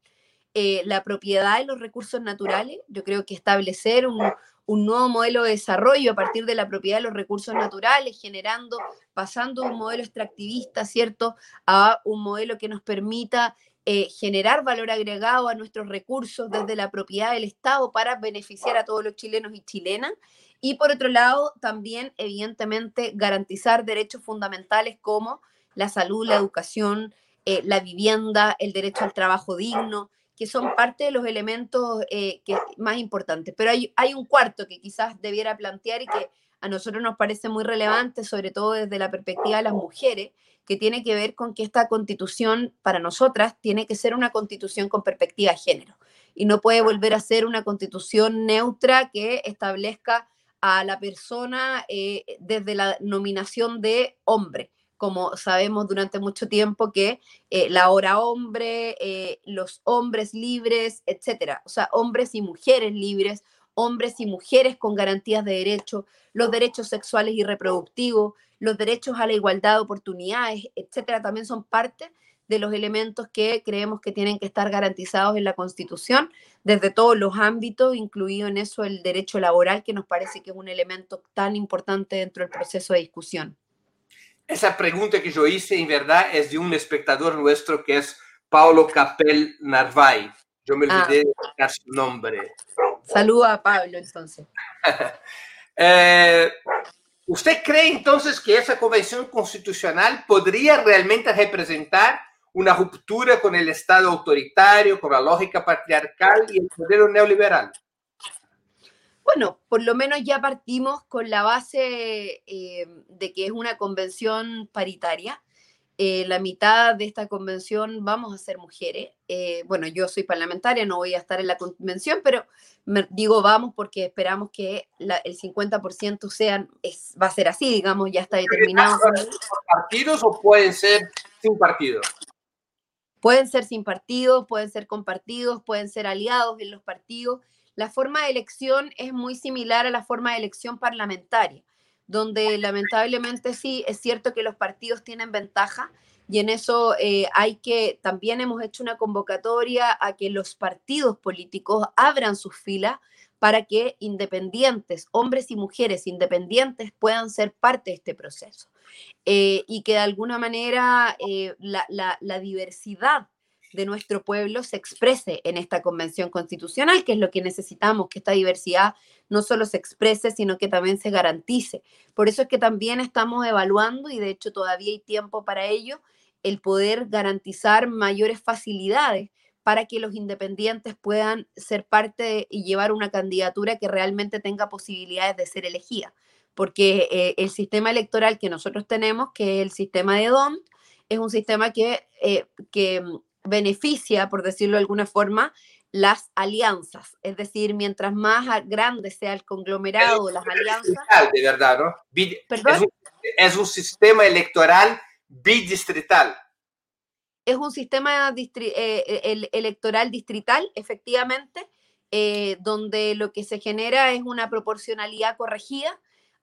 Eh, la propiedad de los recursos naturales, yo creo que establecer un, nuevo modelo de desarrollo a partir de la propiedad de los recursos naturales, generando, pasando de un modelo extractivista, ¿cierto?, a un modelo que nos permita eh, generar valor agregado a nuestros recursos desde la propiedad del Estado para beneficiar a todos los chilenos y chilenas. Y por otro lado, también, evidentemente, garantizar derechos fundamentales como la salud, la educación, eh, la vivienda, el derecho al trabajo digno, que son parte de los elementos eh, que, más importantes. Pero hay, hay un cuarto que quizás debiera plantear y que a nosotros nos parece muy relevante, sobre todo desde la perspectiva de las mujeres, que tiene que ver con que esta constitución para nosotras tiene que ser una constitución con perspectiva de género y no puede volver a ser una constitución neutra que establezca a la persona eh, desde la nominación de hombre. Como sabemos durante mucho tiempo que eh, la hora hombre, eh, los hombres libres, etcétera, o sea, hombres y mujeres libres, hombres y mujeres con garantías de derecho, los derechos sexuales y reproductivos, los derechos a la igualdad de oportunidades, etcétera, también son parte de los elementos que creemos que tienen que estar garantizados en la Constitución desde todos los ámbitos, incluido en eso el derecho laboral, que nos parece que es un elemento tan importante dentro del proceso de discusión. Esa pregunta que yo hice, en verdad, es de un espectador nuestro que es Paulo Capel Narvay. Yo me olvidé ah. de su nombre. Saluda a Pablo, entonces. [laughs] eh, ¿Usted cree entonces que esa convención constitucional podría realmente representar una ruptura con el Estado autoritario, con la lógica patriarcal y el modelo neoliberal? Bueno, por lo menos ya partimos con la base eh, de que es una convención paritaria. Eh, la mitad de esta convención vamos a ser mujeres. Eh, bueno, yo soy parlamentaria, no voy a estar en la convención, pero digo vamos porque esperamos que el 50% sean, va a ser así, digamos, ya está determinado. partidos o pueden ser sin partido? Pueden ser sin partidos, pueden ser con partidos, pueden ser aliados en los partidos. La forma de elección es muy similar a la forma de elección parlamentaria, donde lamentablemente sí es cierto que los partidos tienen ventaja y en eso eh, hay que, también hemos hecho una convocatoria a que los partidos políticos abran sus filas para que independientes, hombres y mujeres independientes puedan ser parte de este proceso. Eh, y que de alguna manera eh, la, la diversidad de nuestro pueblo se exprese en esta convención constitucional, que es lo que necesitamos, que esta diversidad no solo se exprese, sino que también se garantice. Por eso es que también estamos evaluando, y de hecho todavía hay tiempo para ello, el poder garantizar mayores facilidades para que los independientes puedan ser parte y llevar una candidatura que realmente tenga posibilidades de ser elegida. Porque eh, el sistema electoral que nosotros tenemos, que es el sistema de DOM, es un sistema que, eh, que beneficia, por decirlo de alguna forma, las alianzas. Es decir, mientras más grande sea el conglomerado, las alianzas. De verdad, ¿no? Es, un, sistema electoral bidistrital. Es un sistema eh, electoral distrital, efectivamente, eh, donde lo que se genera es una proporcionalidad corregida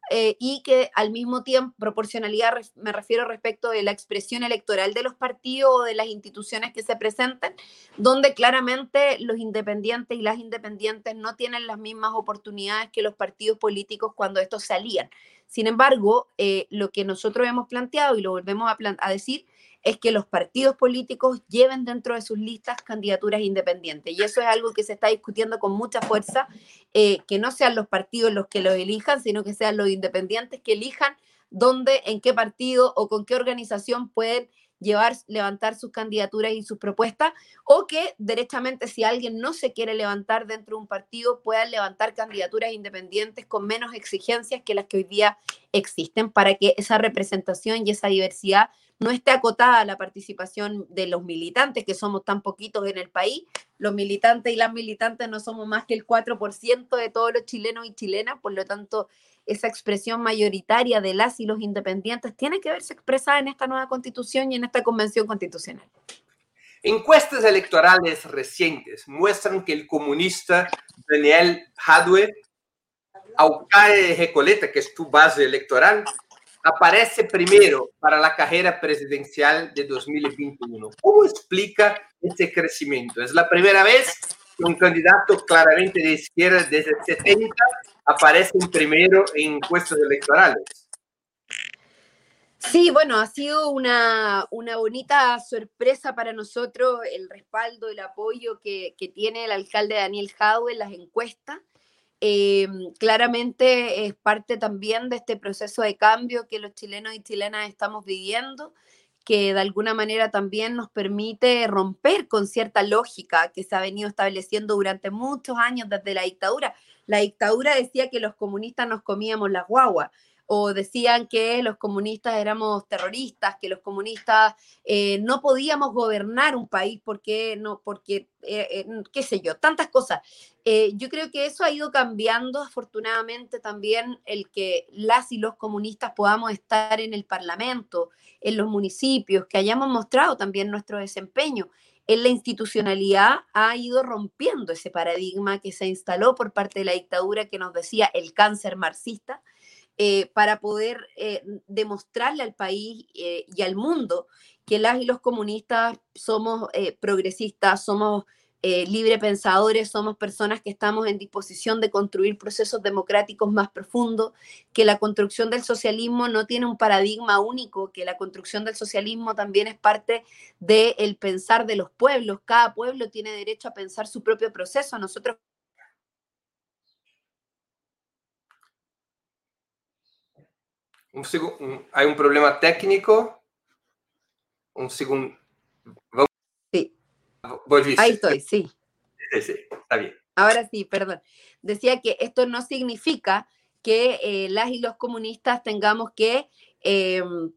eh, y que al mismo tiempo, proporcionalidad me refiero respecto de la expresión electoral de los partidos o de las instituciones que se presenten, donde claramente los independientes y las independientes no tienen las mismas oportunidades que los partidos políticos cuando estos salían. Sin embargo, eh, lo que nosotros hemos planteado y lo volvemos a decir es que los partidos políticos lleven dentro de sus listas candidaturas independientes. Y eso es algo que se está discutiendo con mucha fuerza, eh, que no sean los partidos los que los elijan, sino que sean los independientes que elijan dónde, en qué partido o con qué organización pueden llevar, levantar sus candidaturas y sus propuestas, o que derechamente si alguien no se quiere levantar dentro de un partido, puedan levantar candidaturas independientes con menos exigencias que las que hoy día existen para que esa representación y esa diversidad no esté acotada la participación de los militantes, que somos tan poquitos en el país. Los militantes y las militantes no somos más que el 4% de todos los chilenos y chilenas, por lo tanto, esa expresión mayoritaria de las y los independientes tiene que verse expresada en esta nueva constitución y en esta convención constitucional. Encuestas electorales recientes muestran que el comunista Daniel Hadwe, Aucae de Recoleta, que es tu base electoral, aparece primero para la carrera presidencial de 2021. ¿Cómo explica este crecimiento? Es la primera vez que un candidato claramente de izquierda desde 70 aparece primero en encuestas electorales. Sí, bueno, ha sido una, una, bonita sorpresa para nosotros el respaldo, el apoyo que, que tiene el alcalde Daniel Jadwe en las encuestas. Eh, claramente es parte también de este proceso de cambio que los chilenos y chilenas estamos viviendo, que de alguna manera también nos permite romper con cierta lógica que se ha venido estableciendo durante muchos años desde la dictadura. La dictadura decía que los comunistas nos comíamos las guaguas o decían que los comunistas éramos terroristas, que los comunistas eh, no podíamos gobernar un país porque, no, porque eh, eh, qué sé yo, tantas cosas. yo creo que eso ha ido cambiando, afortunadamente también el que las y los comunistas podamos estar en el Parlamento, en los municipios, que hayamos mostrado también nuestro desempeño en la institucionalidad ha ido rompiendo ese paradigma que se instaló por parte de la dictadura que nos decía el cáncer marxista, eh, para poder eh, demostrarle al país eh, y al mundo que las y los comunistas somos progresistas, somos librepensadores, somos personas que estamos en disposición de construir procesos democráticos más profundos, que la construcción del socialismo no tiene un paradigma único, que la construcción del socialismo también es parte del pensar de los pueblos. Cada pueblo tiene derecho a pensar su propio proceso. Nosotros Un segundo, hay un problema técnico. Un segundo. Sí. Ahí estoy, sí. Sí, sí, está bien. Ahora sí, perdón. Decía que esto no significa que eh, las y los comunistas tengamos que em,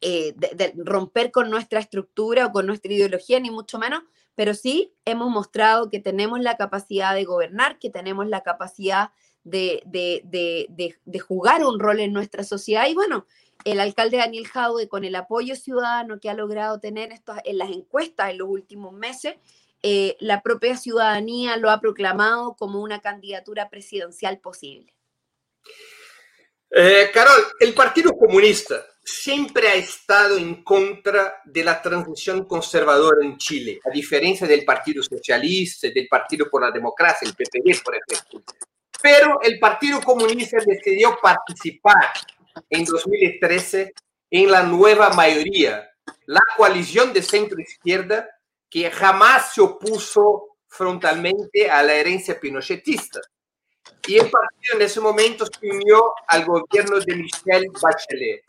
eh, romper con nuestra estructura o con nuestra ideología, ni mucho menos, pero sí hemos mostrado que tenemos la capacidad de gobernar, que tenemos la capacidad de, jugar un rol en nuestra sociedad. Y bueno, el alcalde Daniel Jaude, con el apoyo ciudadano que ha logrado tener esto, en las encuestas en los últimos meses, eh, la propia ciudadanía lo ha proclamado como una candidatura presidencial posible. Eh, Carol, el Partido Comunista siempre ha estado en contra de la transición conservadora en Chile, a diferencia del Partido Socialista, del Partido por la Democracia, el PPD, por ejemplo pero el Partido Comunista decidió participar en 2013 en la nueva mayoría, la coalición de centro-izquierda que jamás se opuso frontalmente a la herencia pinochetista. Y el partido en ese momento se unió al gobierno de Michelle Bachelet.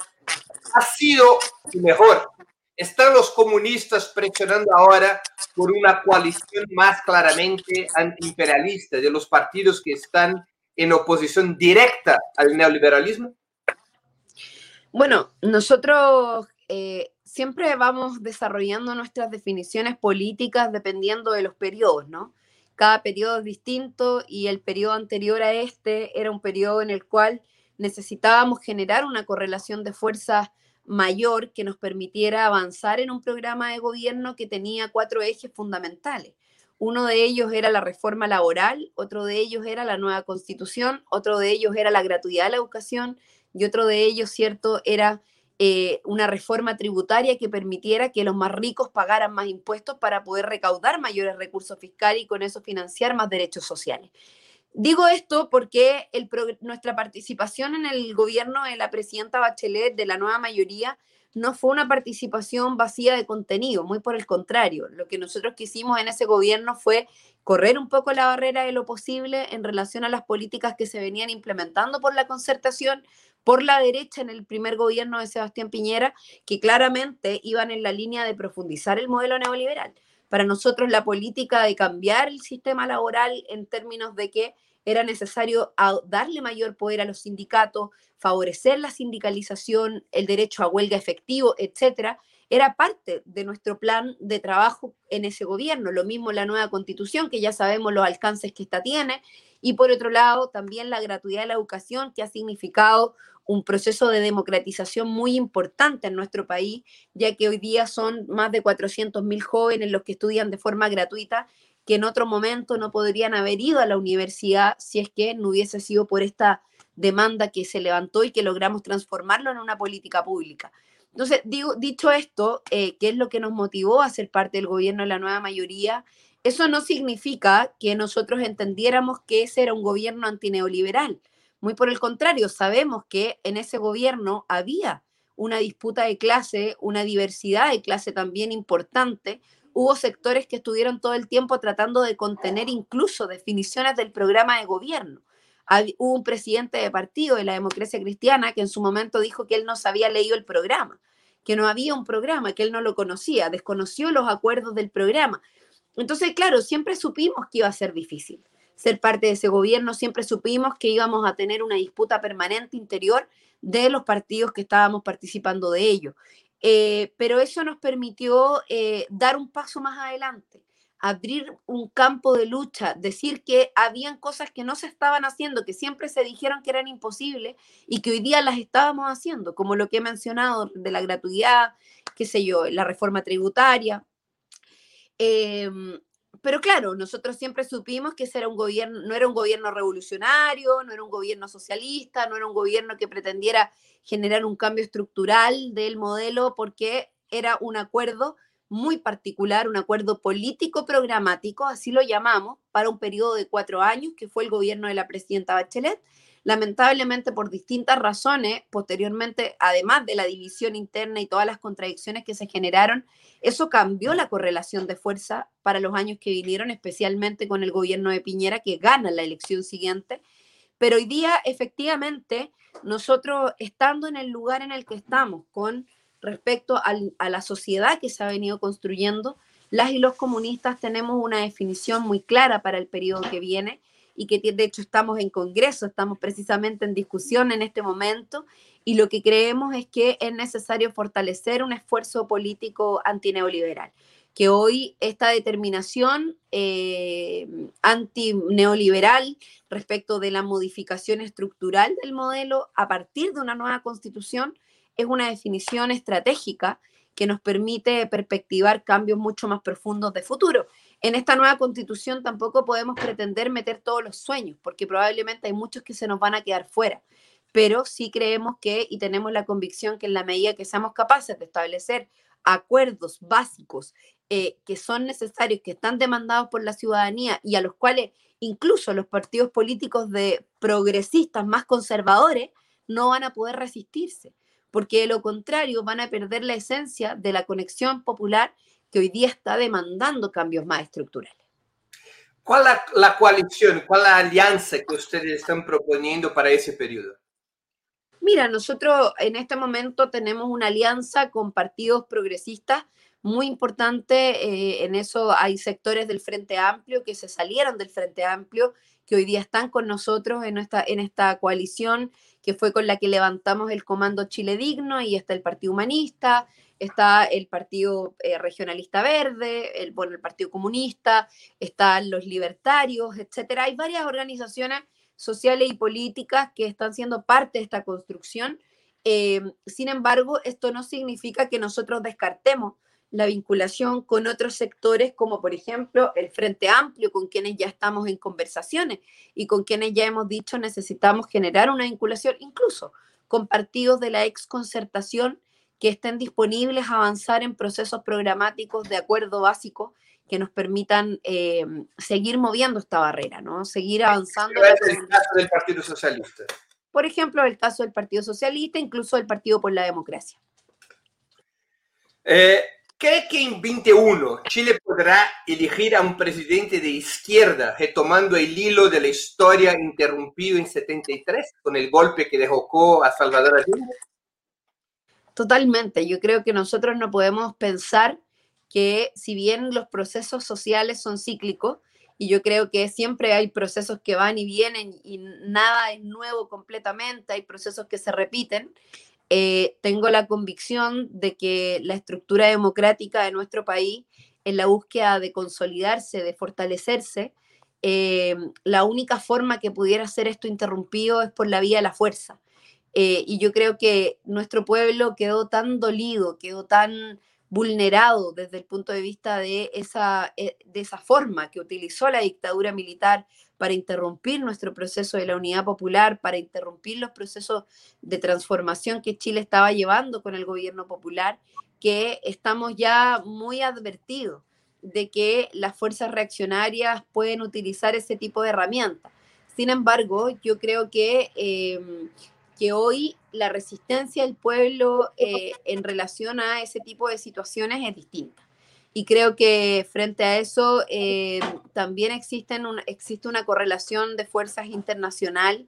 Ha sido mejor ¿Están los comunistas presionando ahora por una coalición más claramente antiimperialista de los partidos que están en oposición directa al neoliberalismo? Bueno, nosotros eh, siempre vamos desarrollando nuestras definiciones políticas dependiendo de los periodos, ¿no? Cada periodo es distinto y el periodo anterior a este era un periodo en el cual necesitábamos generar una correlación de fuerzas mayor que nos permitiera avanzar en un programa de gobierno que tenía cuatro ejes fundamentales. Uno de ellos era la reforma laboral, otro de ellos era la nueva constitución, otro de ellos era la gratuidad de la educación y otro de ellos, cierto, era eh, una reforma tributaria que permitiera que los más ricos pagaran más impuestos para poder recaudar mayores recursos fiscales y con eso financiar más derechos sociales. Digo esto porque nuestra participación en el gobierno de la presidenta Bachelet, de la nueva mayoría, no fue una participación vacía de contenido, muy por el contrario. Lo que nosotros quisimos en ese gobierno fue correr un poco la barrera de lo posible en relación a las políticas que se venían implementando por la concertación, por la derecha en el primer gobierno de Sebastián Piñera, que claramente iban en la línea de profundizar el modelo neoliberal. Para nosotros la política de cambiar el sistema laboral en términos de que era necesario darle mayor poder a los sindicatos, favorecer la sindicalización, el derecho a huelga efectivo, etcétera, era parte de nuestro plan de trabajo en ese gobierno. Lo mismo la nueva constitución, que ya sabemos los alcances que esta tiene, y por otro lado, también la gratuidad de la educación, que ha significado un proceso de democratización muy importante en nuestro país, ya que hoy día son más de 400.000 jóvenes los que estudian de forma gratuita que en otro momento no podrían haber ido a la universidad si es que no hubiese sido por esta demanda que se levantó y que logramos transformarlo en una política pública. Entonces, digo, dicho esto, eh, ¿qué es lo que nos motivó a ser parte del gobierno de la nueva mayoría? Eso no significa que nosotros entendiéramos que ese era un gobierno antineoliberal. Muy por el contrario, sabemos que en ese gobierno había una disputa de clase, una diversidad de clase también importante, hubo sectores que estuvieron todo el tiempo tratando de contener incluso definiciones del programa de gobierno. Hubo un presidente de partido de la democracia cristiana que en su momento dijo que él no se había leído el programa, que no había un programa, que él no lo conocía, desconoció los acuerdos del programa. Entonces, claro, siempre supimos que iba a ser difícil ser parte de ese gobierno, siempre supimos que íbamos a tener una disputa permanente interior de los partidos que estábamos participando de ello. Eh, pero eso nos permitió eh, dar un paso más adelante, abrir un campo de lucha, decir que habían cosas que no se estaban haciendo, que siempre se dijeron que eran imposibles y que hoy día las estábamos haciendo, como lo que he mencionado de la gratuidad, qué sé yo, la reforma tributaria. Em, pero claro, nosotros siempre supimos que ese era un gobierno, no era un gobierno revolucionario, no era un gobierno socialista, no era un gobierno que pretendiera generar un cambio estructural del modelo, porque era un acuerdo muy particular, un acuerdo político programático, así lo llamamos, para un periodo de cuatro años, que fue el gobierno de la presidenta Bachelet, Lamentablemente, por distintas razones, posteriormente, además de la división interna y todas las contradicciones que se generaron, eso cambió la correlación de fuerza para los años que vinieron, especialmente con el gobierno de Piñera, que gana la elección siguiente. Pero hoy día, efectivamente, nosotros estando en el lugar en el que estamos, con respecto a la sociedad que se ha venido construyendo, las y los comunistas tenemos una definición muy clara para el periodo que viene y que de hecho estamos en Congreso, estamos precisamente en discusión en este momento y lo que creemos es que es necesario fortalecer un esfuerzo político antineoliberal, que hoy esta determinación eh, antineoliberal respecto de la modificación estructural del modelo a partir de una nueva constitución es una definición estratégica que nos permite perspectivar cambios mucho más profundos de futuro en esta nueva constitución tampoco podemos pretender meter todos los sueños, porque probablemente hay muchos que se nos van a quedar fuera. Pero sí creemos que y tenemos la convicción que en la medida que seamos capaces de establecer acuerdos básicos eh, que son necesarios, que están demandados por la ciudadanía y a los cuales incluso los partidos políticos de progresistas más conservadores no van a poder resistirse, porque de lo contrario van a perder la esencia de la conexión popular que hoy día está demandando cambios más estructurales. ¿Cuál es la, coalición, cuál la alianza que ustedes están proponiendo para ese periodo? Mira, nosotros en este momento tenemos una alianza con partidos progresistas muy importante. Eh, en eso hay sectores del Frente Amplio que se salieron del Frente Amplio, que hoy día están con nosotros en esta, en esta coalición, que fue con la que levantamos el Comando Chile Digno, y está el Partido Humanista, está el Partido eh, Regionalista Verde, el, bueno, el Partido Comunista, están los libertarios, etcétera. Hay varias organizaciones sociales y políticas que están siendo parte de esta construcción. Eh, sin embargo, esto no significa que nosotros descartemos la vinculación con otros sectores, como por ejemplo el Frente Amplio, con quienes ya estamos en conversaciones y con quienes ya hemos dicho necesitamos generar una vinculación, incluso con partidos de la ex concertación que estén disponibles a avanzar en procesos programáticos de acuerdo básico que nos permitan eh, seguir moviendo esta barrera, ¿no? Seguir avanzando. Es el caso del Partido Socialista. Por ejemplo, el caso del Partido Socialista, incluso del Partido por la Democracia. Eh, ¿Cree que en 21 Chile podrá elegir a un presidente de izquierda, retomando el hilo de la historia interrumpido en 73 con el golpe que dejó a Salvador Allende? Totalmente. Yo creo que nosotros no podemos pensar que si bien los procesos sociales son cíclicos, y yo creo que siempre hay procesos que van y vienen y nada es nuevo completamente, hay procesos que se repiten, eh, tengo la convicción de que la estructura democrática de nuestro país, en la búsqueda de consolidarse, de fortalecerse, eh, la única forma que pudiera ser esto interrumpido es por la vía de la fuerza. Eh, y yo creo que nuestro pueblo quedó tan dolido, quedó tan vulnerado desde el punto de vista de esa, eh, de esa forma que utilizó la dictadura militar para interrumpir nuestro proceso de la unidad popular, para interrumpir los procesos de transformación que Chile estaba llevando con el gobierno popular, que estamos ya muy advertidos de que las fuerzas reaccionarias pueden utilizar ese tipo de herramientas. Sin embargo, yo creo que em, que hoy la resistencia del pueblo eh, en relación a ese tipo de situaciones es distinta. Y creo que frente a eso eh, también existen existe una correlación de fuerzas internacional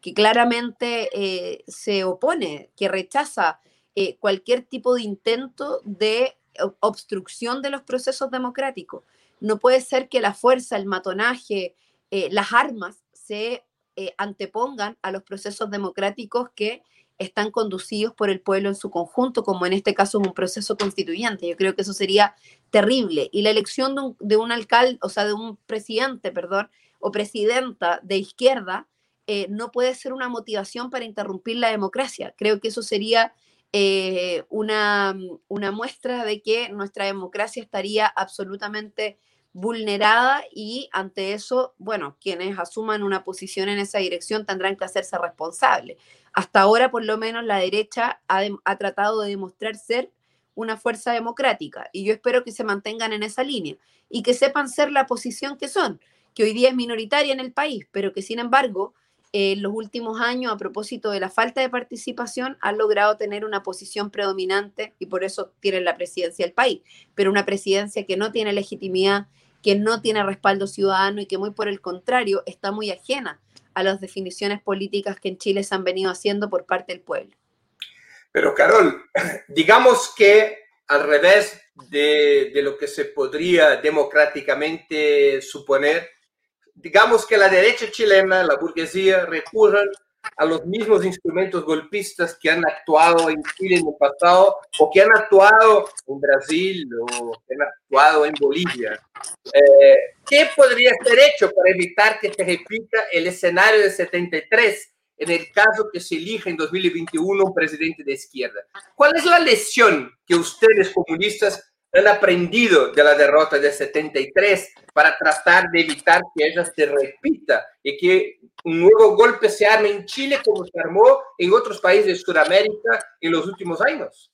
que claramente eh, se opone, que rechaza eh, cualquier tipo de intento de obstrucción de los procesos democráticos. No puede ser que la fuerza, el matonaje, eh, las armas se eh, antepongan a los procesos democráticos que están conducidos por el pueblo en su conjunto, como en este caso un proceso constituyente. Yo creo que eso sería terrible. Y la elección de un, de un alcalde, o sea, de un presidente, perdón, o presidenta de izquierda, eh, no puede ser una motivación para interrumpir la democracia. Creo que eso sería eh, una, una muestra de que nuestra democracia estaría absolutamente vulnerada y ante eso, bueno, quienes asuman una posición en esa dirección tendrán que hacerse responsables. Hasta ahora, por lo menos, la derecha ha, ha, tratado de demostrar ser una fuerza democrática y yo espero que se mantengan en esa línea y que sepan ser la posición que son, que hoy día es minoritaria en el país, pero que sin embargo en los últimos años, a propósito de la falta de participación, han logrado tener una posición predominante y por eso tienen la presidencia del país, pero una presidencia que no tiene legitimidad, que no tiene respaldo ciudadano y que muy por el contrario está muy ajena a las definiciones políticas que en Chile se han venido haciendo por parte del pueblo. Pero Carol, [clears throat] digamos que al revés de, de lo que se podría democráticamente suponer, digamos que la derecha chilena, la burguesía, recurran a los mismos instrumentos golpistas que han actuado en Chile en el pasado o que han actuado en Brasil o que han actuado en Bolivia. Eh, ¿Qué podría ser hecho para evitar que se repita el escenario de 73 en el caso que se elija en 2021 un presidente de izquierda? ¿Cuál es la lección que ustedes comunistas han aprendido de la derrota de 73 para tratar de evitar que ella se repita y que un nuevo golpe se arme en Chile como se armó en otros países de Sudamérica en los últimos años.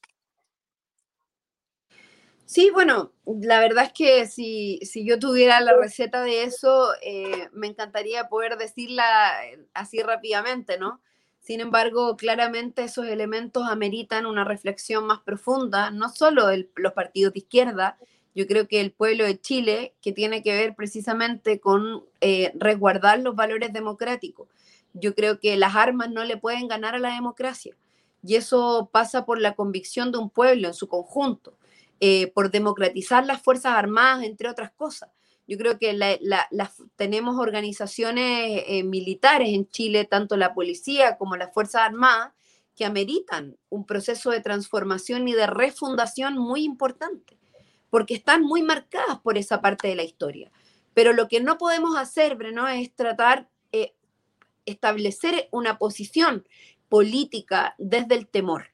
Sí, bueno, la verdad es que si, si yo tuviera la receta de eso, eh, me encantaría poder decirla así rápidamente, ¿no? Sin embargo, claramente esos elementos ameritan una reflexión más profunda, no solo de los partidos de izquierda, yo creo que el pueblo de Chile, que tiene que ver precisamente con eh, resguardar los valores democráticos. Yo creo que las armas no le pueden ganar a la democracia. Y eso pasa por la convicción de un pueblo en su conjunto, eh, por democratizar las Fuerzas Armadas, entre otras cosas. Yo creo que tenemos organizaciones eh, militares en Chile, tanto la policía como las Fuerzas Armadas, que ameritan un proceso de transformación y de refundación muy importante, porque están muy marcadas por esa parte de la historia. Pero lo que no podemos hacer, Breno, es tratar, eh, establecer una posición política desde el temor.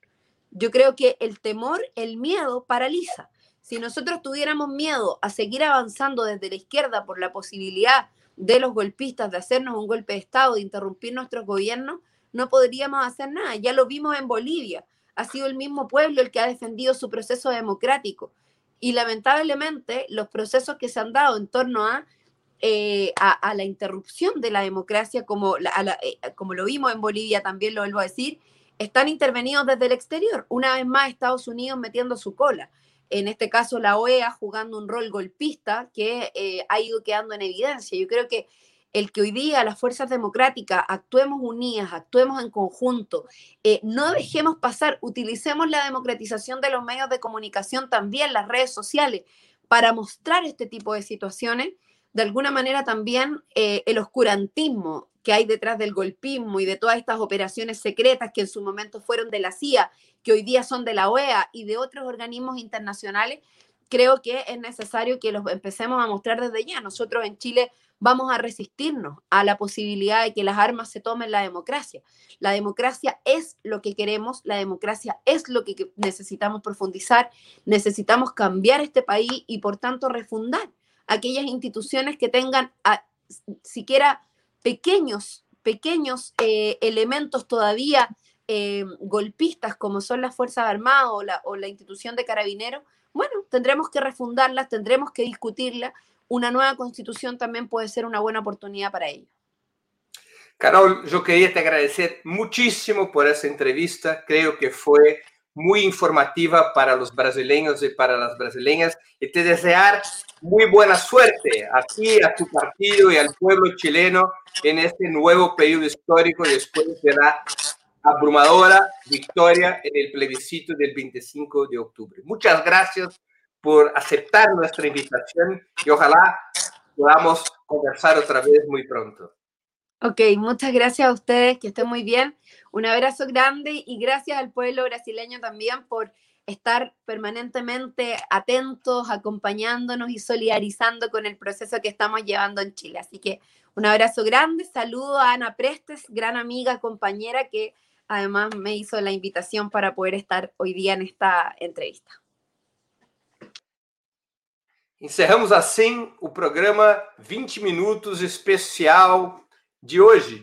Yo creo que el temor, el miedo paraliza si nosotros tuviéramos miedo a seguir avanzando desde la izquierda por la posibilidad de los golpistas de hacernos un golpe de Estado, de interrumpir nuestros gobiernos, no podríamos hacer nada. Ya lo vimos en Bolivia. Ha sido el mismo pueblo el que ha defendido su proceso democrático. Y lamentablemente los procesos que se han dado en torno a, eh, a, la interrupción de la democracia, como, eh, como lo vimos en Bolivia, también lo vuelvo a decir, están intervenidos desde el exterior. Una vez más Estados Unidos metiendo su cola en este caso la OEA jugando un rol golpista que eh, ha ido quedando en evidencia. Yo creo que el que hoy día las fuerzas democráticas actuemos unidas, actuemos en conjunto, eh, no dejemos pasar, utilicemos la democratización de los medios de comunicación también, las redes sociales, para mostrar este tipo de situaciones. De alguna manera también eh, el oscurantismo que hay detrás del golpismo y de todas estas operaciones secretas que en su momento fueron de la CIA, que hoy día son de la OEA y de otros organismos internacionales, creo que es necesario que los empecemos a mostrar desde ya. Nosotros en Chile vamos a resistirnos a la posibilidad de que las armas se tomen la democracia. La democracia es lo que queremos, la democracia es lo que necesitamos profundizar, necesitamos cambiar este país y por tanto refundar aquellas instituciones que tengan siquiera pequeños, pequeños eh, elementos todavía eh, golpistas como son las Fuerzas Armadas o la, o la institución de carabineros, bueno, tendremos que refundarlas, tendremos que discutirlas. Una nueva constitución también puede ser una buena oportunidad para ello. Carol, yo quería te agradecer muchísimo por esa entrevista. Creo que fue muy informativa para los brasileños y para las brasileñas y te desear muy buena suerte a ti, a tu partido y al pueblo chileno en este nuevo periodo histórico después de la abrumadora victoria en el plebiscito del 25 de octubre. Muchas gracias por aceptar nuestra invitación y ojalá podamos conversar otra vez muy pronto. Ok, muchas gracias a ustedes, que estén muy bien. Un abrazo grande y gracias al pueblo brasileño también por estar permanentemente atentos, acompañándonos y solidarizando con el proceso que estamos llevando en Chile. Así que un abrazo grande, saludo a Ana Prestes, gran amiga, compañera, que además me hizo la invitación para poder estar hoy día en esta entrevista. Encerramos assim o programa 20 Minutos especial de hoje.